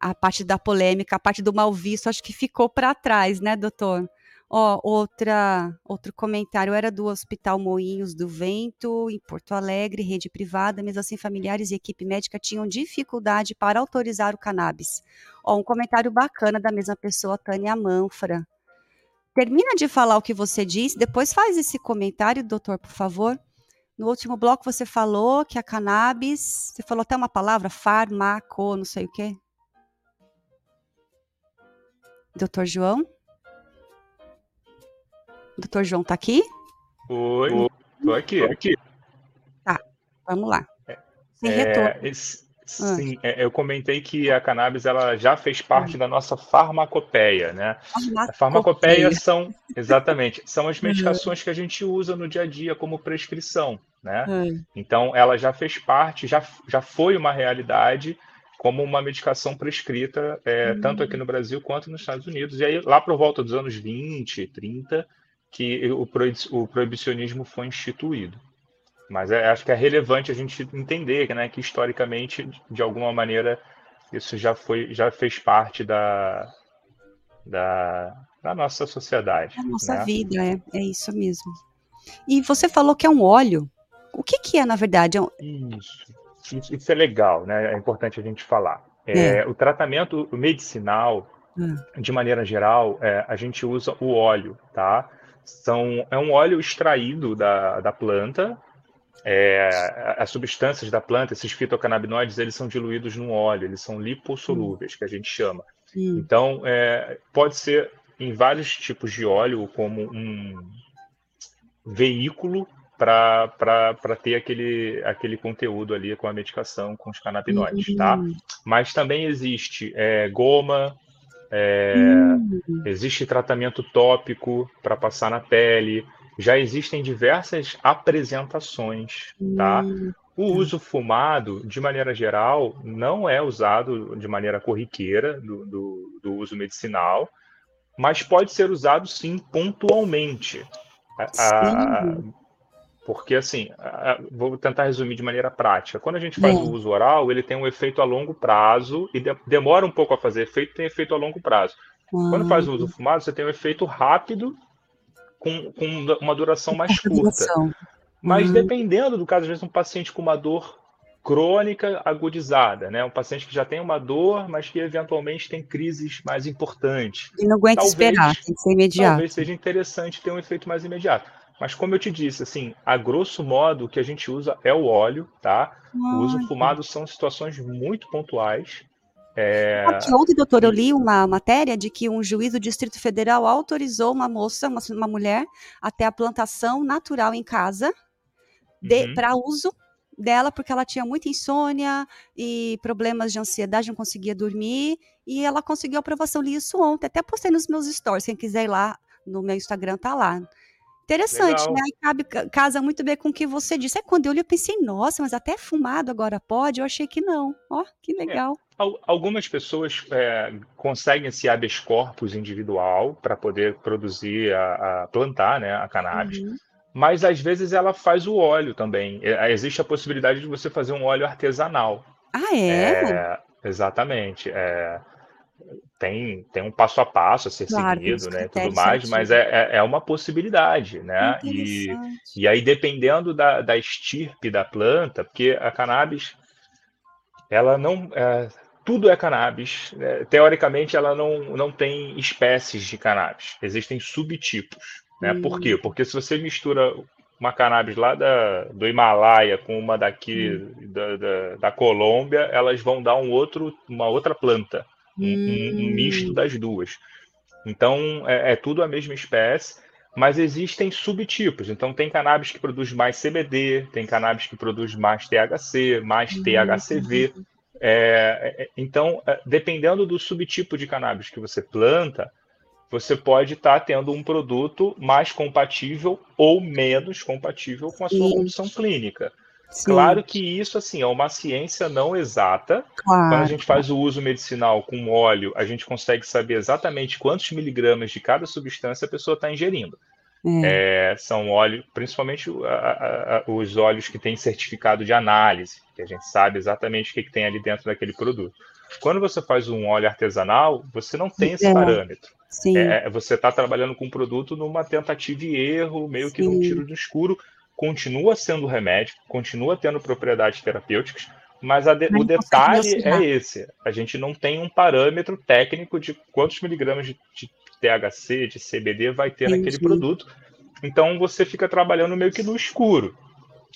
a parte da polêmica, a parte do mal visto, acho que ficou para trás, né, doutor? Ó, outra, outro comentário era do Hospital Moinhos do Vento, em Porto Alegre, rede privada, mesmo assim familiares e equipe médica tinham dificuldade para autorizar o cannabis. Ó, um comentário bacana da mesma pessoa, Tânia Manfra. termina de falar o que você disse, depois faz esse comentário, doutor, por favor. No último bloco você falou que a cannabis, você falou até uma palavra, farmaco, não sei o quê. Doutor João? Doutor João tá aqui? Oi, tô aqui. Tô aqui. Tá, vamos lá. Sem é, retorno. Esse, ah. sim, é, eu comentei que a cannabis ela já fez parte hum. da nossa farmacopeia, né? Farmacopeia. A farmacopeia são, exatamente, são as medicações uhum. que a gente usa no dia a dia como prescrição, né? Uhum. Então, ela já fez parte, já, já foi uma realidade como uma medicação prescrita, é, uhum. tanto aqui no Brasil quanto nos Estados Unidos. E aí, lá por volta dos anos 20, 30, que o, o proibicionismo foi instituído. Mas é, acho que é relevante a gente entender né, que historicamente, de alguma maneira, isso já foi, já fez parte da, da, da nossa sociedade. Da nossa né? vida, é, é isso mesmo. E você falou que é um óleo. O que, que é, na verdade? É um... Isso, isso é legal, né? É importante a gente falar. É, é. O tratamento medicinal, hum. de maneira geral, é, a gente usa o óleo, tá? São, é um óleo extraído da, da planta, é, as substâncias da planta, esses fitocannabinoides, eles são diluídos no óleo, eles são lipossolúveis, que a gente chama. Hum. Então, é, pode ser em vários tipos de óleo, como um veículo para ter aquele, aquele conteúdo ali com a medicação, com os canabinoides, tá? uhum. tá? Mas também existe é, goma, é, uhum. existe tratamento tópico para passar na pele, já existem diversas apresentações, tá? Hum. O uso fumado, de maneira geral, não é usado de maneira corriqueira do, do, do uso medicinal, mas pode ser usado sim pontualmente. A, porque, assim, vou tentar resumir de maneira prática. Quando a gente faz o uso oral, ele tem um efeito a longo prazo e de, demora um pouco a fazer efeito, tem efeito a longo prazo. Quando faz o uso fumado, você tem um efeito rápido com, com uma duração mais curta. Duração. Mas uhum. dependendo do caso, às vezes um paciente com uma dor crônica agudizada, né? Um paciente que já tem uma dor, mas que eventualmente tem crises mais importantes. E não aguenta talvez, esperar, tem que ser imediato. Talvez seja interessante ter um efeito mais imediato. Mas como eu te disse, assim, a grosso modo, o que a gente usa é o óleo, tá? O uso fumado são situações muito pontuais. É... Ontem, doutor, eu li uma matéria de que um juiz do Distrito Federal autorizou uma moça, uma, uma mulher, até a plantação natural em casa uhum. para uso dela, porque ela tinha muita insônia e problemas de ansiedade, não conseguia dormir, e ela conseguiu aprovação. Li isso ontem, até postei nos meus stories, quem quiser ir lá no meu Instagram, tá lá. Interessante, Legal. né? Aí cabe, casa muito bem com o que você disse. É quando eu li, eu pensei, nossa, mas até fumado agora pode? Eu achei que não. Ó, que é, legal. É. Algumas pessoas é, conseguem esse habeas corpus individual para poder produzir, a, a, plantar né, a cannabis. Uhum. Mas às vezes ela faz o óleo também. É, existe a possibilidade de você fazer um óleo artesanal. Ah, é? é exatamente. É, tem, tem um passo a passo a ser claro, seguido, né, tudo mais, mas é, é, é, uma possibilidade, né, e, e aí dependendo da, da estirpe da planta, porque a cannabis, ela não, é, tudo é cannabis, né, teoricamente ela não, não tem espécies de cannabis, existem subtipos, né, hum. por quê? Hum. Porque se você mistura uma cannabis lá da, do Himalaia com uma daqui hum. da, da, da Colômbia, elas vão dar um outro, uma outra planta, um, um, misto hum. das duas. Então, é, é, tudo a mesma espécie, mas existem subtipos. Então, tem cannabis que produz mais CBD, tem cannabis que produz mais THC, mais uhum. THCV. É, é, então, é, dependendo do subtipo de cannabis que você planta, você pode estar tá tendo um produto mais compatível ou menos compatível com a sua condição clínica. Sim. Claro que isso assim é uma ciência não exata. Claro. Quando a gente faz o uso medicinal com óleo, a gente consegue saber exatamente quantos miligramas de cada substância a pessoa está ingerindo. É. É, são óleos, principalmente a, a, os óleos que têm certificado de análise, que a gente sabe exatamente o que, que tem ali dentro daquele produto. Quando você faz um óleo artesanal, você não tem esse é. parâmetro. É, você está trabalhando com um produto numa tentativa e erro, meio Sim. que num tiro no escuro, continua sendo remédio, continua tendo propriedades terapêuticas, mas de, o detalhe é esse: a gente não tem um parâmetro técnico de quantos miligramas de, de THC, de CBD vai ter Entendi. naquele produto. Então você fica trabalhando meio que no escuro.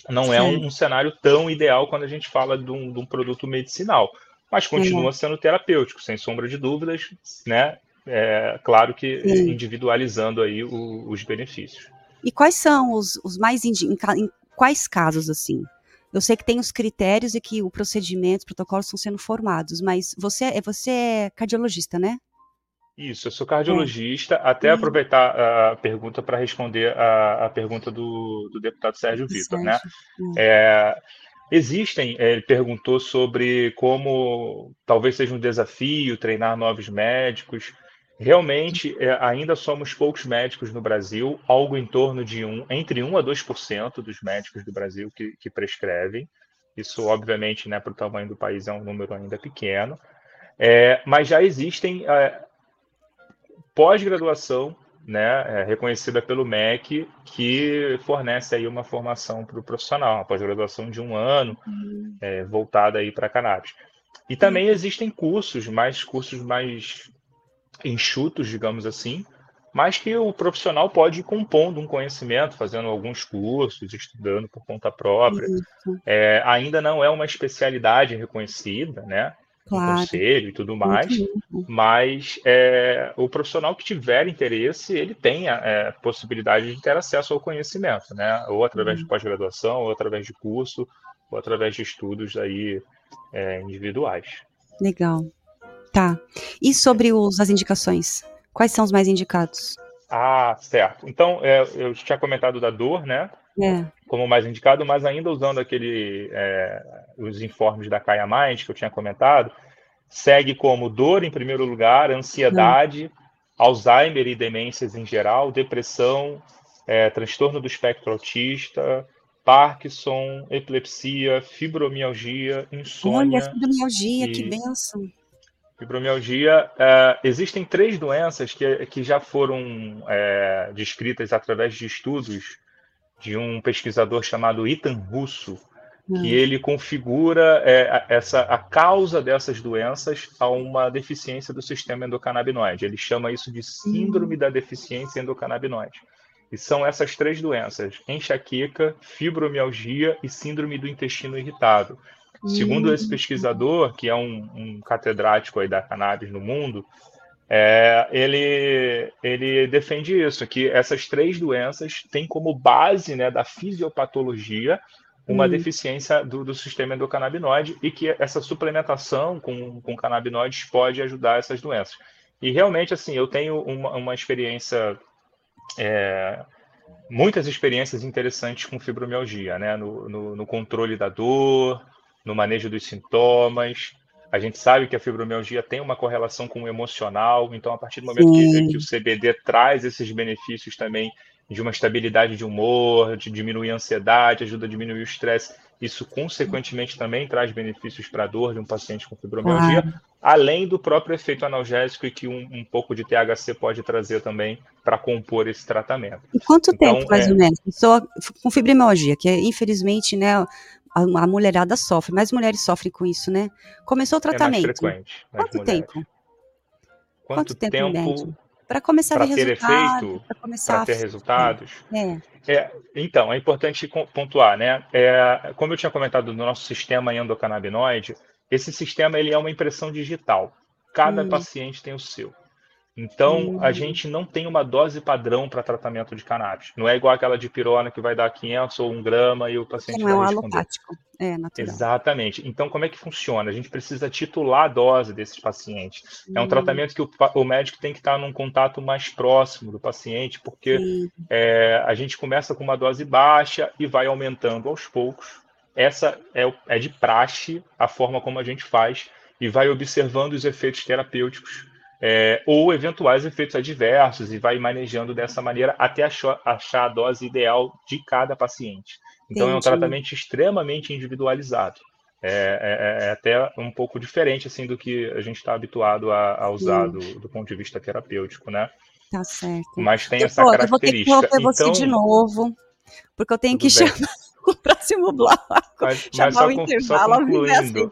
Não é um, um, cenário tão ideal quando a gente fala de um, de um produto medicinal, mas continua sendo terapêutico, sem sombra de dúvidas, né? É, claro que Sim. individualizando aí o, os benefícios. E quais são os, os mais em, em quais casos assim? Eu sei que tem os critérios e que o procedimento, os protocolos estão sendo formados, mas você é você é cardiologista, né? Isso, eu sou cardiologista. É. Até uhum. aproveitar a pergunta para responder a, a, pergunta do, do deputado Sérgio Vitor, né? Uhum. É, existem, é, ele perguntou sobre como talvez seja um desafio treinar novos médicos. Realmente, é, ainda somos poucos médicos no Brasil, algo em torno de um, entre 1 a 2% dos médicos do Brasil que, que prescrevem. Isso, obviamente, né, para o tamanho do país, é um número ainda pequeno. É, mas já existem é, pós-graduação, né, é, reconhecida pelo MEC, que fornece aí uma formação para o profissional, uma pós-graduação de um ano, uhum. é, voltada aí para cannabis. E também existem cursos, mais cursos mais enxutos, digamos assim, mas que o profissional pode ir compondo um conhecimento, fazendo alguns cursos, estudando por conta própria. É, ainda não é uma especialidade reconhecida, né? claro. conselho e tudo mais, mas é, o profissional que tiver interesse, ele tem a é, possibilidade de ter acesso ao conhecimento, né? Ou através uhum. de pós-graduação, ou através de curso, ou através de estudos aí é, individuais. Legal. Tá. E sobre os, as indicações? Quais são os mais indicados? Ah, certo. Então, é, eu tinha comentado da dor, né? É. Como mais indicado, mas ainda usando aquele é, os informes da Caia Mais que eu tinha comentado, segue como dor em primeiro lugar, ansiedade, hum. Alzheimer e demências em geral, depressão, é, transtorno do espectro autista, Parkinson, epilepsia, fibromialgia, insônia. Olha, fibromialgia, e... que benção. Fibromialgia, é, existem três doenças que, que já foram é, descritas através de estudos de um pesquisador chamado Ethan Russo, que hum. ele configura é, essa, a causa dessas doenças a uma deficiência do sistema endocannabinoide. Ele chama isso de síndrome hum. da deficiência endocannabinoide. E são essas três doenças: enxaqueca, fibromialgia e síndrome do intestino irritável. Segundo esse pesquisador, que é um, um catedrático aí da cannabis no mundo, é, ele, ele defende isso, que essas três doenças têm como base né, da fisiopatologia uma hum. deficiência do, do, sistema endocannabinoide e que essa suplementação com, com canabinoides pode ajudar essas doenças. E realmente, assim, eu tenho uma, uma experiência, é, muitas experiências interessantes com fibromialgia, né? No, no, no controle da dor, no manejo dos sintomas, a gente sabe que a fibromialgia tem uma correlação com o emocional, então a partir do momento que, que, o CBD traz esses benefícios também de uma estabilidade de humor, de diminuir a ansiedade, ajuda a diminuir o estresse, isso consequentemente também traz benefícios para a dor de um paciente com fibromialgia, ah. além do próprio efeito analgésico e que um, um pouco de THC pode trazer também para compor esse tratamento. E quanto então, tempo, mais é... ou menos? Pessoa com fibromialgia, que infelizmente, né, a, a, mulherada sofre, mais mulheres sofrem com isso, né? Começou o tratamento. É mais frequente. Mais Quanto mulheres. tempo? Quanto, Quanto tempo, tempo para começar a ver ter efeito, para começar a ter resultados. É. é. então, é importante pontuar, né? É, como eu tinha comentado no nosso sistema endocannabinoide, esse sistema ele é uma impressão digital. Cada hum. paciente tem o seu. Então, a gente não tem uma dose padrão para tratamento de cannabis. Não é igual aquela de pirona que vai dar 500 ou 1 grama e o paciente não vai é um responder. alopático, é natural. Exatamente. Então, como é que funciona? A gente precisa titular a dose desses pacientes. É um tratamento que o, o, médico tem que estar num contato mais próximo do paciente, porque é, a gente começa com uma dose baixa e vai aumentando aos poucos. Essa é, é de praxe a forma como a gente faz e vai observando os efeitos terapêuticos é, ou eventuais efeitos adversos e vai manejando dessa maneira até achar, achar a dose ideal de cada paciente. Então Entendi. é um tratamento extremamente individualizado. É, é, é, até um pouco diferente assim do que a gente está habituado a, a usar do, do, ponto de vista terapêutico, né? Tá certo. Mas tem essa característica. Eu vou ter que então, você de novo, porque eu tenho que bem. chamar o próximo bloco. Mas, Chamar mas o intervalo ao vivo é assim.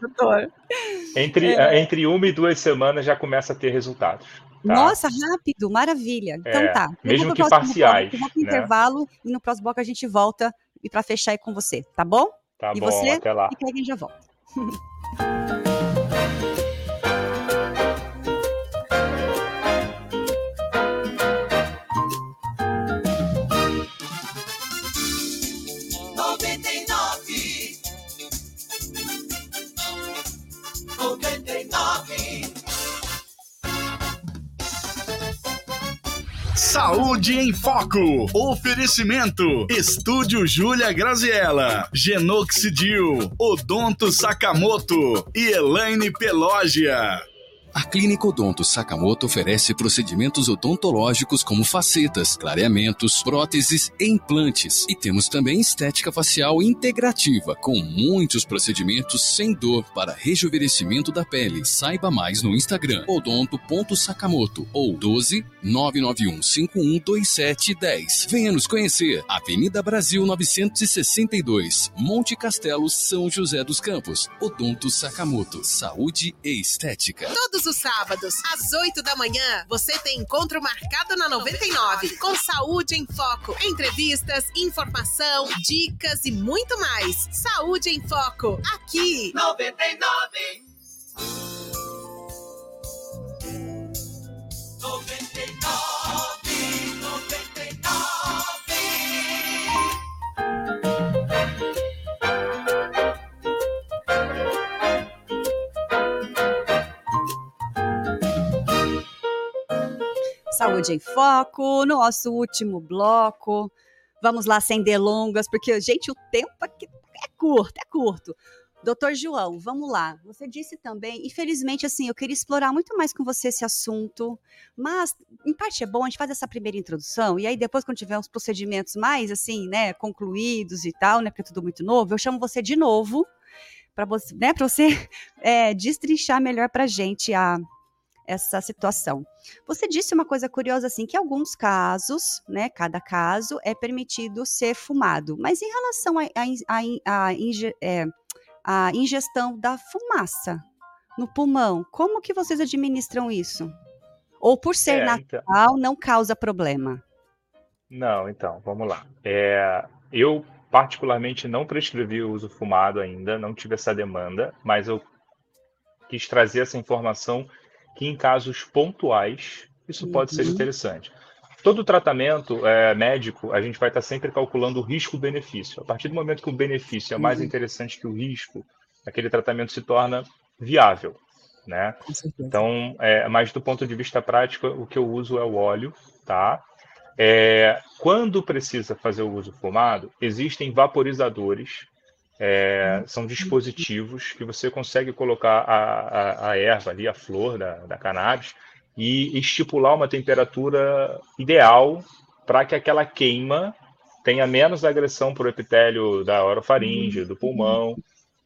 Entre, é. entre uma e duas semanas já começa a ter resultados. Tá? Nossa, rápido, maravilha. Então é, tá. Mesmo que parciais. Bloco, né? intervalo e no próximo bloco a gente volta e para fechar aí com você, tá bom? Tá e bom, você, até lá. E que a gente já volta. Saúde em Foco. Oferecimento. Estúdio Júlia Graziella. Genoxidil. Odonto Sakamoto. E Elaine Pelógia. A Clínica Odonto Sakamoto oferece procedimentos odontológicos como facetas, clareamentos, próteses e implantes. E temos também estética facial integrativa, com muitos procedimentos sem dor para rejuvenescimento da pele. Saiba mais no Instagram odonto.sakamoto ou 12 991 512710. Venha nos conhecer. Avenida Brasil 962, Monte Castelo, São José dos Campos. Odonto Sakamoto, saúde e estética. Todos Todos os sábados, às 8 da manhã, você tem encontro marcado na 99, com Saúde em Foco. Entrevistas, informação, dicas e muito mais. Saúde em Foco, aqui. 99. 99. Saúde em Foco, no nosso último bloco. Vamos lá, sem delongas, porque, gente, o tempo aqui é curto, é curto. Doutor João, vamos lá. Você disse também, infelizmente, assim, eu queria explorar muito mais com você esse assunto, mas em parte é bom, a gente faz essa primeira introdução, e aí depois, quando tiver uns procedimentos mais, assim, né, concluídos e tal, né, porque é tudo muito novo, eu chamo você de novo, para você, né, para você é, destrinchar melhor para gente a, essa situação. Você disse uma coisa curiosa assim, que alguns casos, né, cada caso é permitido ser fumado, mas em relação à é, ingestão da fumaça no pulmão, como que vocês administram isso? Ou por ser é, então natural, então... não causa problema? Não, então, vamos lá. É, eu particularmente não prescrevi o uso fumado ainda, não tive essa demanda, mas eu quis trazer essa informação que em casos pontuais isso pode uhum. ser interessante. Todo tratamento é, médico, a gente vai estar sempre calculando o risco-benefício. A partir do momento que o benefício é mais uhum. interessante que o risco, aquele tratamento se torna viável. Né? Então, é, mas do ponto de vista prático, o que eu uso é o óleo, tá? É, quando precisa fazer o uso fumado, existem vaporizadores é, são dispositivos que você consegue colocar a, a, a erva ali, a flor da, da cannabis, e estipular uma temperatura ideal para que aquela queima tenha menos agressão para o epitélio da orofaringe, do pulmão,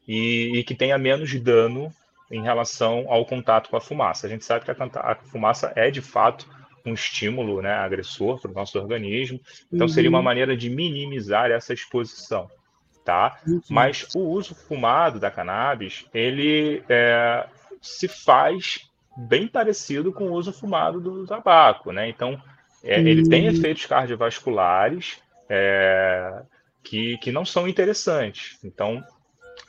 e, e, que tenha menos dano em relação ao contato com a fumaça. A gente sabe que a, a fumaça é, de fato, um estímulo né, agressor para o nosso organismo, então seria uma uhum. maneira de minimizar essa exposição tá? Uhum. Mas o uso fumado da cannabis, ele é, se faz bem parecido com o uso fumado do tabaco, né? Então, é, uhum. ele tem efeitos cardiovasculares é, que, que não são interessantes. Então,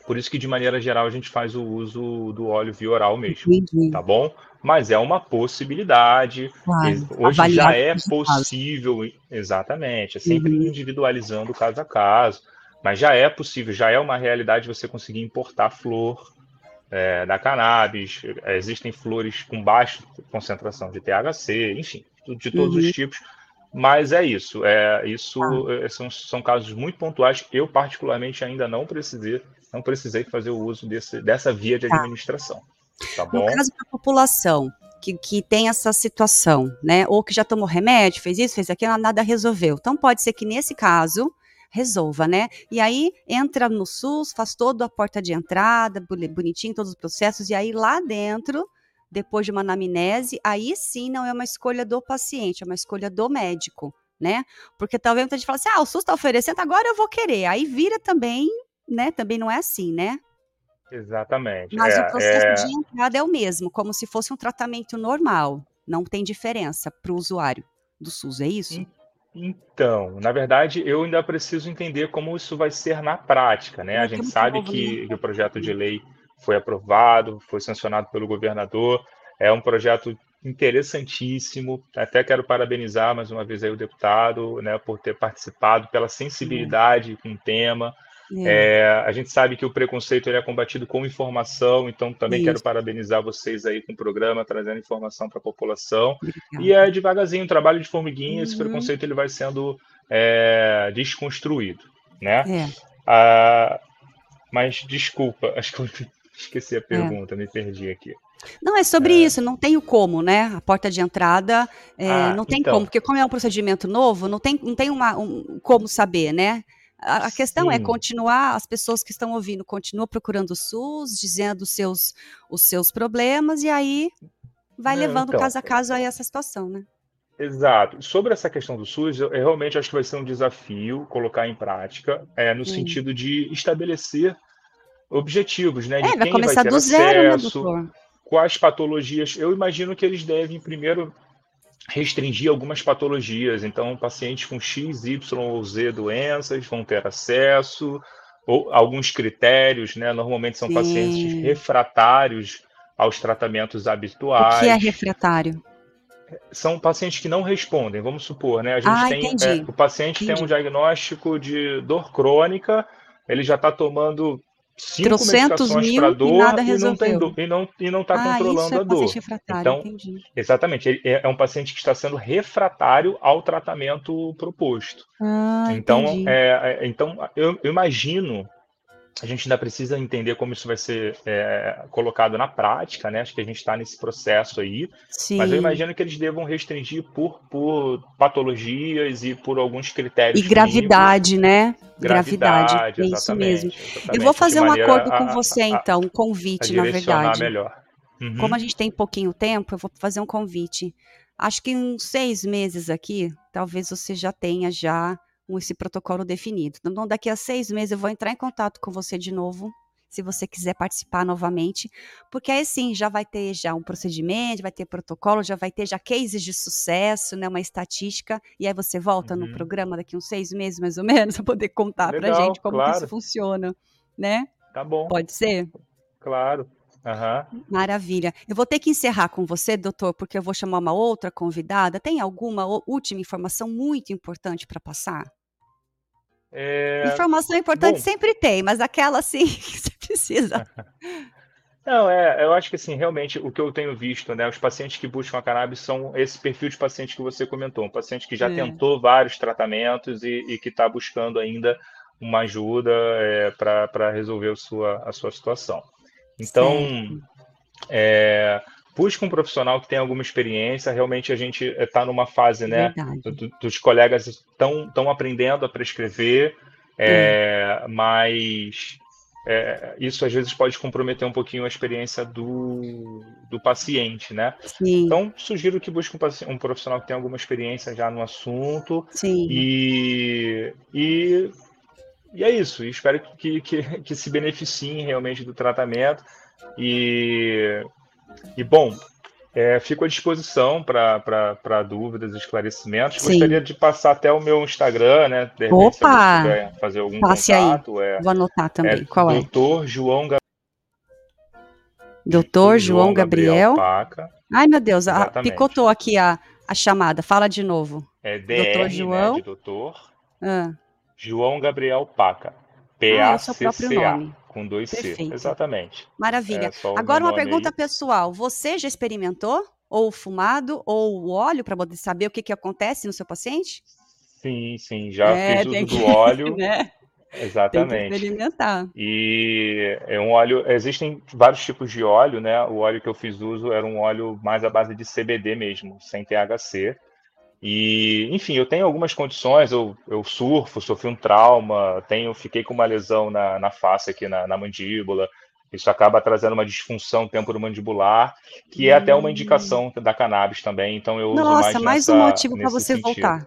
por isso que, de maneira geral, a gente faz o uso do óleo via oral mesmo, uhum. tá bom? Mas é uma possibilidade. Claro, Hoje já é possível, exatamente, é sempre uhum. individualizando caso a caso. Mas já é possível, já é uma realidade você conseguir importar flor é, da cannabis. Existem flores com baixa concentração de THC, enfim, de todos uhum. os tipos. Mas é isso. É, isso ah. são, são casos muito pontuais. Eu, particularmente, ainda não precisei, não precisei fazer o uso desse, dessa via de tá. administração. Tá bom? No caso da população, que, que, tem essa situação, né? Ou que já tomou remédio, fez isso, fez aquilo, nada resolveu. Então pode ser que nesse caso resolva, né? E aí entra no SUS, faz toda a porta de entrada, bonitinho, todos os processos, e aí lá dentro, depois de uma anamnese, aí sim não é uma escolha do paciente, é uma escolha do médico. né? Porque talvez muita gente fala assim, ah, o SUS está oferecendo, agora eu vou querer. Aí vira também, né? Também não é assim, né? Exatamente. Mas é, o processo é... de entrada é o mesmo, como se fosse um tratamento normal. Não tem diferença para o usuário do SUS, é isso? Então, na verdade, eu ainda preciso entender como isso vai ser na prática, né? A gente sabe que, que o projeto de lei foi aprovado, foi sancionado pelo governador, é um projeto interessantíssimo. Até quero parabenizar mais uma vez aí o deputado, né, por ter participado, pela sensibilidade com o tema. É. É, a gente sabe que o preconceito ele é combatido com informação, então também Isso. quero parabenizar vocês aí com o programa, trazendo informação para a população. Obrigada. E é devagarzinho, trabalho de formiguinha, uhum. esse preconceito ele vai sendo é, desconstruído, né? É. Ah, mas desculpa, acho que eu esqueci a é. pergunta, me perdi aqui. Não, é sobre é. isso, não tem o como, né? A porta de entrada, é, ah, não tem então. como, porque como é um procedimento novo, não tem, não tem uma, um, como saber, né? A, a questão é Sim. é continuar, as pessoas que estão ouvindo continuam procurando o SUS, dizendo os seus, os seus problemas, e aí vai não, levando então, caso a caso aí essa situação, né? Exato. Sobre essa questão do SUS, eu, eu realmente acho que vai ser um desafio colocar em prática, é, no hum. sentido de estabelecer objetivos, né? De é, vai começar vai do acesso, zero, né, doutor? Quais patologias? Eu imagino que eles devem primeiro restringir algumas patologias. Então, pacientes com X, Y ou Z doenças vão ter acesso, ou alguns critérios, né? Normalmente são Sim. pacientes refratários aos tratamentos habituais. O que é refratário? São pacientes que não respondem, vamos supor, né? A gente ah, tem. É, o paciente entendi. tem um diagnóstico de dor crônica, ele já está tomando cinco Trocentos mil dor e nada resolveu. E não, tem, e não, e não está ah, controlando é a dor. Então, entendi. exatamente, ele é, é um paciente que está sendo refratário ao tratamento proposto. Ah, então, é, é, então eu, eu imagino a gente ainda precisa entender como isso vai ser é, colocado na prática, né? Acho que a gente está nesse processo aí. Sim. Mas eu imagino que eles devam restringir por, por patologias e por alguns critérios. E gravidade, né? Gravidade. gravidade é isso mesmo. Exatamente. Eu vou fazer um acordo com você, então, um convite, na verdade. melhor. Uhum. Como a gente tem pouquinho tempo, eu vou fazer um convite. Acho que em seis meses aqui, talvez você já tenha já esse protocolo definido. Então, daqui a seis meses eu vou entrar em contato com você de novo, se você quiser participar novamente, porque aí sim já vai ter já um procedimento, vai ter protocolo, já vai ter já cases de sucesso, né, uma estatística, e aí você volta uhum. no programa daqui uns seis meses mais ou menos para poder contar para gente como claro. isso funciona, né? Tá bom. Pode ser? Claro. Uhum. Maravilha. Eu vou ter que encerrar com você, doutor, porque eu vou chamar uma outra convidada. Tem alguma última informação muito importante para passar? É... Informação importante Bom, sempre tem, mas aquela assim que você precisa. Não, é, eu acho que assim, realmente o que eu tenho visto, né, os pacientes que buscam a cannabis são esse perfil de paciente que você comentou, um paciente que já é. tentou vários tratamentos e, e que está buscando ainda uma ajuda é, para resolver a sua, a sua situação. Então, é, busca um profissional que tenha alguma experiência. Realmente a gente está numa fase, né, do, dos colegas estão estão aprendendo a prescrever, é, mas é, isso às vezes pode comprometer um pouquinho a experiência do, do paciente, né? Sim. Então, sugiro que busque um, um, profissional que tenha alguma experiência já no assunto. Sim. E, e, e é isso. Espero que, que, que se beneficiem realmente do tratamento. E e, bom, é, fico à disposição para dúvidas, esclarecimentos. Sim. Gostaria de passar até o meu Instagram, né? De repente, Opa! Se fazer algum Passe contato. Aí. É, Vou anotar também. É Qual é? Doutor João Gabriel. Doutor João Gabriel. Paca. Ai, meu Deus, a, picotou aqui a, a chamada. Fala de novo. É DR, doutor né, João. Né, doutor. Ah. João Gabriel Paca. P-A-C-C-A. Ah, com dois Perfeito. C. Exatamente. Maravilha. É Agora uma pergunta aí. pessoal. Você já experimentou ou fumado ou o óleo para poder saber o que, que acontece no seu paciente? Sim, sim. Já é, fiz uso que... do óleo. né? Exatamente. Tem que experimentar. E é um óleo. Existem vários tipos de óleo, né? O óleo que eu fiz uso era um óleo mais à base de CBD mesmo, sem THC. E, enfim, eu tenho algumas condições, eu, eu surfo, sofri um trauma, tenho, fiquei com uma lesão na, na face aqui, na, na mandíbula, isso acaba trazendo uma disfunção temporomandibular, que é até uma indicação da cannabis também, então eu Nossa, uso mais mais nessa, um motivo para você sentido. voltar.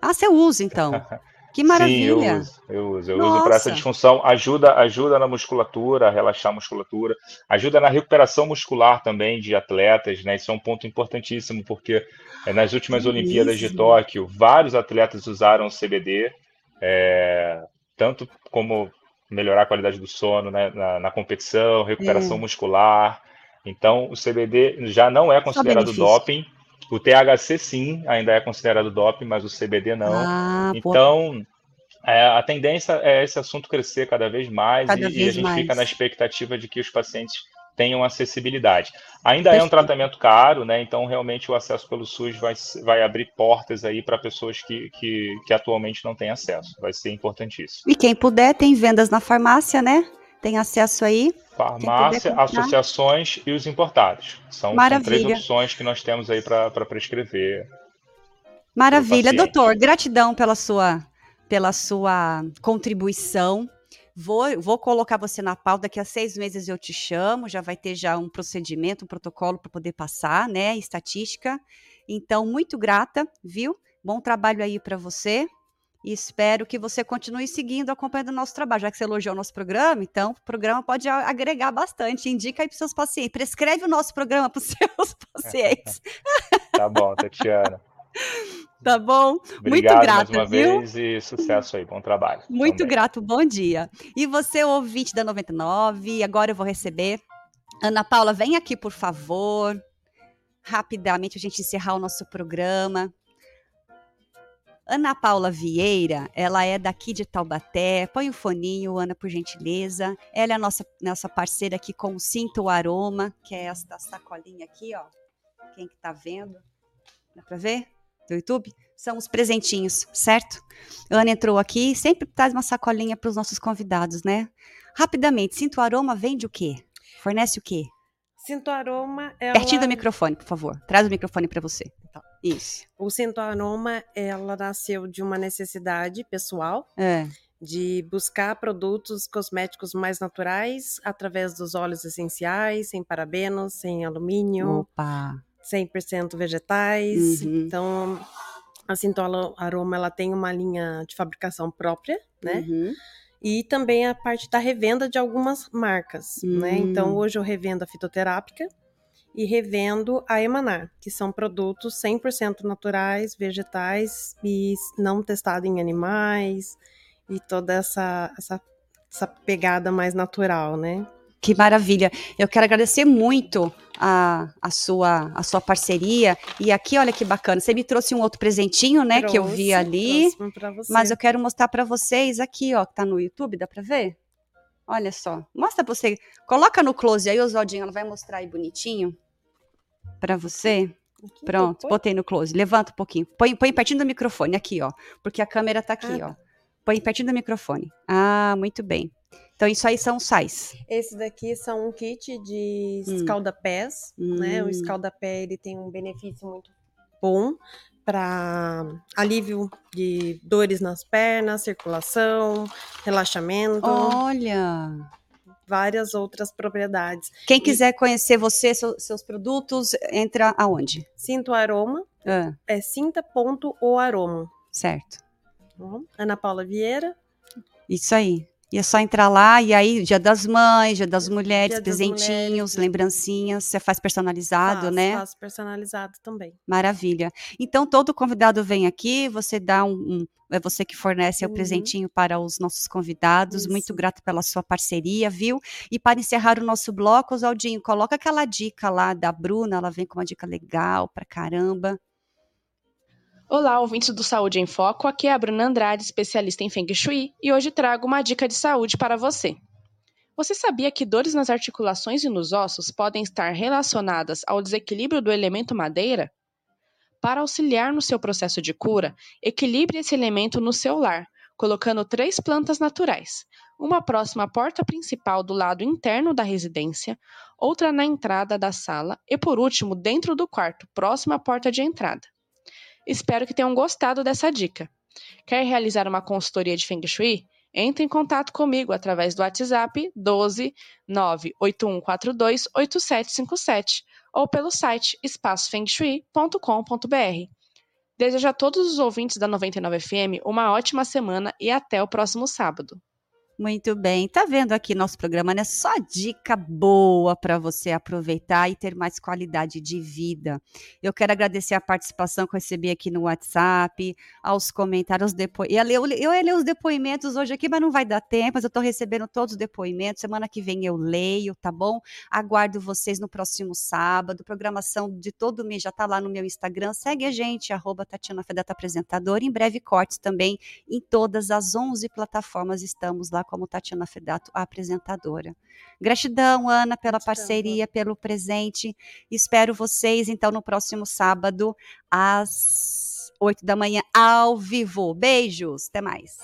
Ah, você usa então. Que maravilha. Sim, eu uso, eu uso. Eu uso para essa disfunção. Ajuda, ajuda na musculatura, a relaxar a musculatura. Ajuda na recuperação muscular também de atletas, né? Isso é um ponto importantíssimo, porque é, nas últimas Olimpíadas de Tóquio, vários atletas usaram o CBD, é, tanto como melhorar a qualidade do sono né, na, na competição, recuperação é. muscular. Então, o CBD já não é considerado doping. O THC sim, ainda é considerado doping, mas o CBD não. Ah, então, é, a tendência é esse assunto crescer cada vez mais cada e, vez e, a gente mais. fica na expectativa de que os pacientes tenham acessibilidade. Ainda Perfeito. é um tratamento caro, né? Então, realmente, o acesso pelo SUS vai, vai abrir portas aí para pessoas que, que, que atualmente não têm acesso. Vai ser importantíssimo. E quem puder, tem vendas na farmácia, né? Tem acesso aí. Farmácia, associações e os importados. São, são, três opções que nós temos aí para prescrever. Maravilha, doutor. Gratidão pela sua, pela sua contribuição. Vou, vou colocar você na pauta, daqui a seis meses eu te chamo, já vai ter já um procedimento, um protocolo para poder passar, né? Estatística. Então, muito grata, viu? Bom trabalho aí para você. E espero que você continue seguindo, acompanhando o nosso trabalho. Já que você elogiou o nosso programa, então o programa pode agregar bastante. Indica aí para os seus pacientes. Prescreve o nosso programa para os seus pacientes. tá bom, Tatiana. Tá bom? Obrigado Muito grato, mais uma viu? vez e sucesso aí, bom trabalho. Muito também. grato, bom dia. E você, ouvinte da 99, agora eu vou receber. Ana Paula, vem aqui, por favor. Rapidamente, a gente encerrar o nosso programa. Ana Paula Vieira, ela é daqui de Taubaté. Põe o foninho, Ana, por gentileza. Ela é a nossa, nossa parceira aqui com o Sinto o Aroma, que é esta sacolinha aqui, ó. Quem que tá vendo? Dá para ver? Do YouTube? São os presentinhos, certo? Ana entrou aqui sempre traz uma sacolinha para os nossos convidados, né? Rapidamente, Sinto Aroma vende o quê? Fornece o quê? Sinto Aroma ela... Pertinho do microfone, por favor. Traz o microfone para você. Então, isso. O Sinto Aroma, ela nasceu de uma necessidade pessoal. É de buscar produtos cosméticos mais naturais através dos óleos essenciais, sem parabenos, sem alumínio, Opa. 100% vegetais. Uhum. Então, a Sintola Aroma ela tem uma linha de fabricação própria, né? Uhum. E também a parte da revenda de algumas marcas, uhum. né? Então, hum. hoje eu revendo a fitoterápica e revendo a Emanar, que são produtos 100% naturais, vegetais e não testados em animais e toda essa, essa, essa pegada mais natural, né? Que maravilha. Eu quero agradecer muito a, a, sua, a sua parceria. E aqui, olha que bacana. Você me trouxe um outro presentinho, né? Trouxe, que eu vi ali. Mas eu quero mostrar para vocês aqui, ó, que tá no YouTube, dá para ver? Olha só. Mostra pra você. Coloca no close aí, Oswaldinho. Ela vai mostrar aí bonitinho para você. Aqui, Pronto, botei no close. Levanta um pouquinho. Põe, põe pertinho do microfone, aqui, ó. Porque a câmera tá aqui, ah, ó. Tá. Põe pertinho do microfone. Ah, muito bem. Então, isso aí são sais. Esse daqui são um kit de hum. escalda-pés, hum. né? O hum. escalda-pé, ele tem um benefício muito bom para alívio de dores nas pernas, circulação, relaxamento. Olha! Várias outras propriedades. Quem quiser conhecer você, seus produtos, entra aonde? Sinto Aroma. Ah. É sinta.oaroma. Certo. Ana Paula Vieira. Isso aí. E é só entrar lá, e aí, dia das mães, dia das mulheres, dia presentinhos, mulheres. lembrancinhas, você faz personalizado, faço, né? Faço personalizado também. Maravilha. Então, todo convidado vem aqui, você dá um, um é você que fornece uhum. o presentinho para os nossos convidados. Isso. Muito grato pela sua parceria, viu? E para encerrar o nosso bloco, Oswaldinho, coloca aquela dica lá da Bruna, ela vem com uma dica legal pra caramba. Olá, ouvintes do Saúde em Foco. Aqui é a Bruna Andrade, especialista em Feng Shui, e hoje trago uma dica de saúde para você. Você sabia que dores nas articulações e nos ossos podem estar relacionadas ao desequilíbrio do elemento madeira? Para auxiliar no seu processo de cura, equilibre esse elemento no seu lar, colocando três plantas naturais: uma próxima à porta principal do lado interno da residência, outra na entrada da sala e, por último, dentro do quarto, próximo à porta de entrada. Espero que tenham gostado dessa dica. Quer realizar uma consultoria de Feng Shui? Entre em contato comigo através do WhatsApp 12 98142 8757 ou pelo site espaçofengshui.com.br. Desejo a todos os ouvintes da 99 FM uma ótima semana e até o próximo sábado. Muito bem. Tá vendo aqui nosso programa, né? Só dica boa para você aproveitar e ter mais qualidade de vida. Eu quero agradecer a participação que eu recebi aqui no WhatsApp, aos comentários, depo... eu, eu, ia ler os depoimentos hoje aqui, mas não vai dar tempo, mas eu tô recebendo todos os depoimentos. Semana que vem eu leio, tá bom? Aguardo vocês no próximo sábado. Programação de todo mês já tá lá no meu Instagram. Segue a gente, arroba Tatiana Fedata Apresentadora. Em breve, cortes também em todas as 11 plataformas. Estamos lá como Tatiana Fedato, a apresentadora. Gratidão, Ana, pela Gratidão, parceria, Ana. pelo presente. Espero vocês, então, no próximo sábado, às oito da manhã, ao vivo. Beijos, até mais.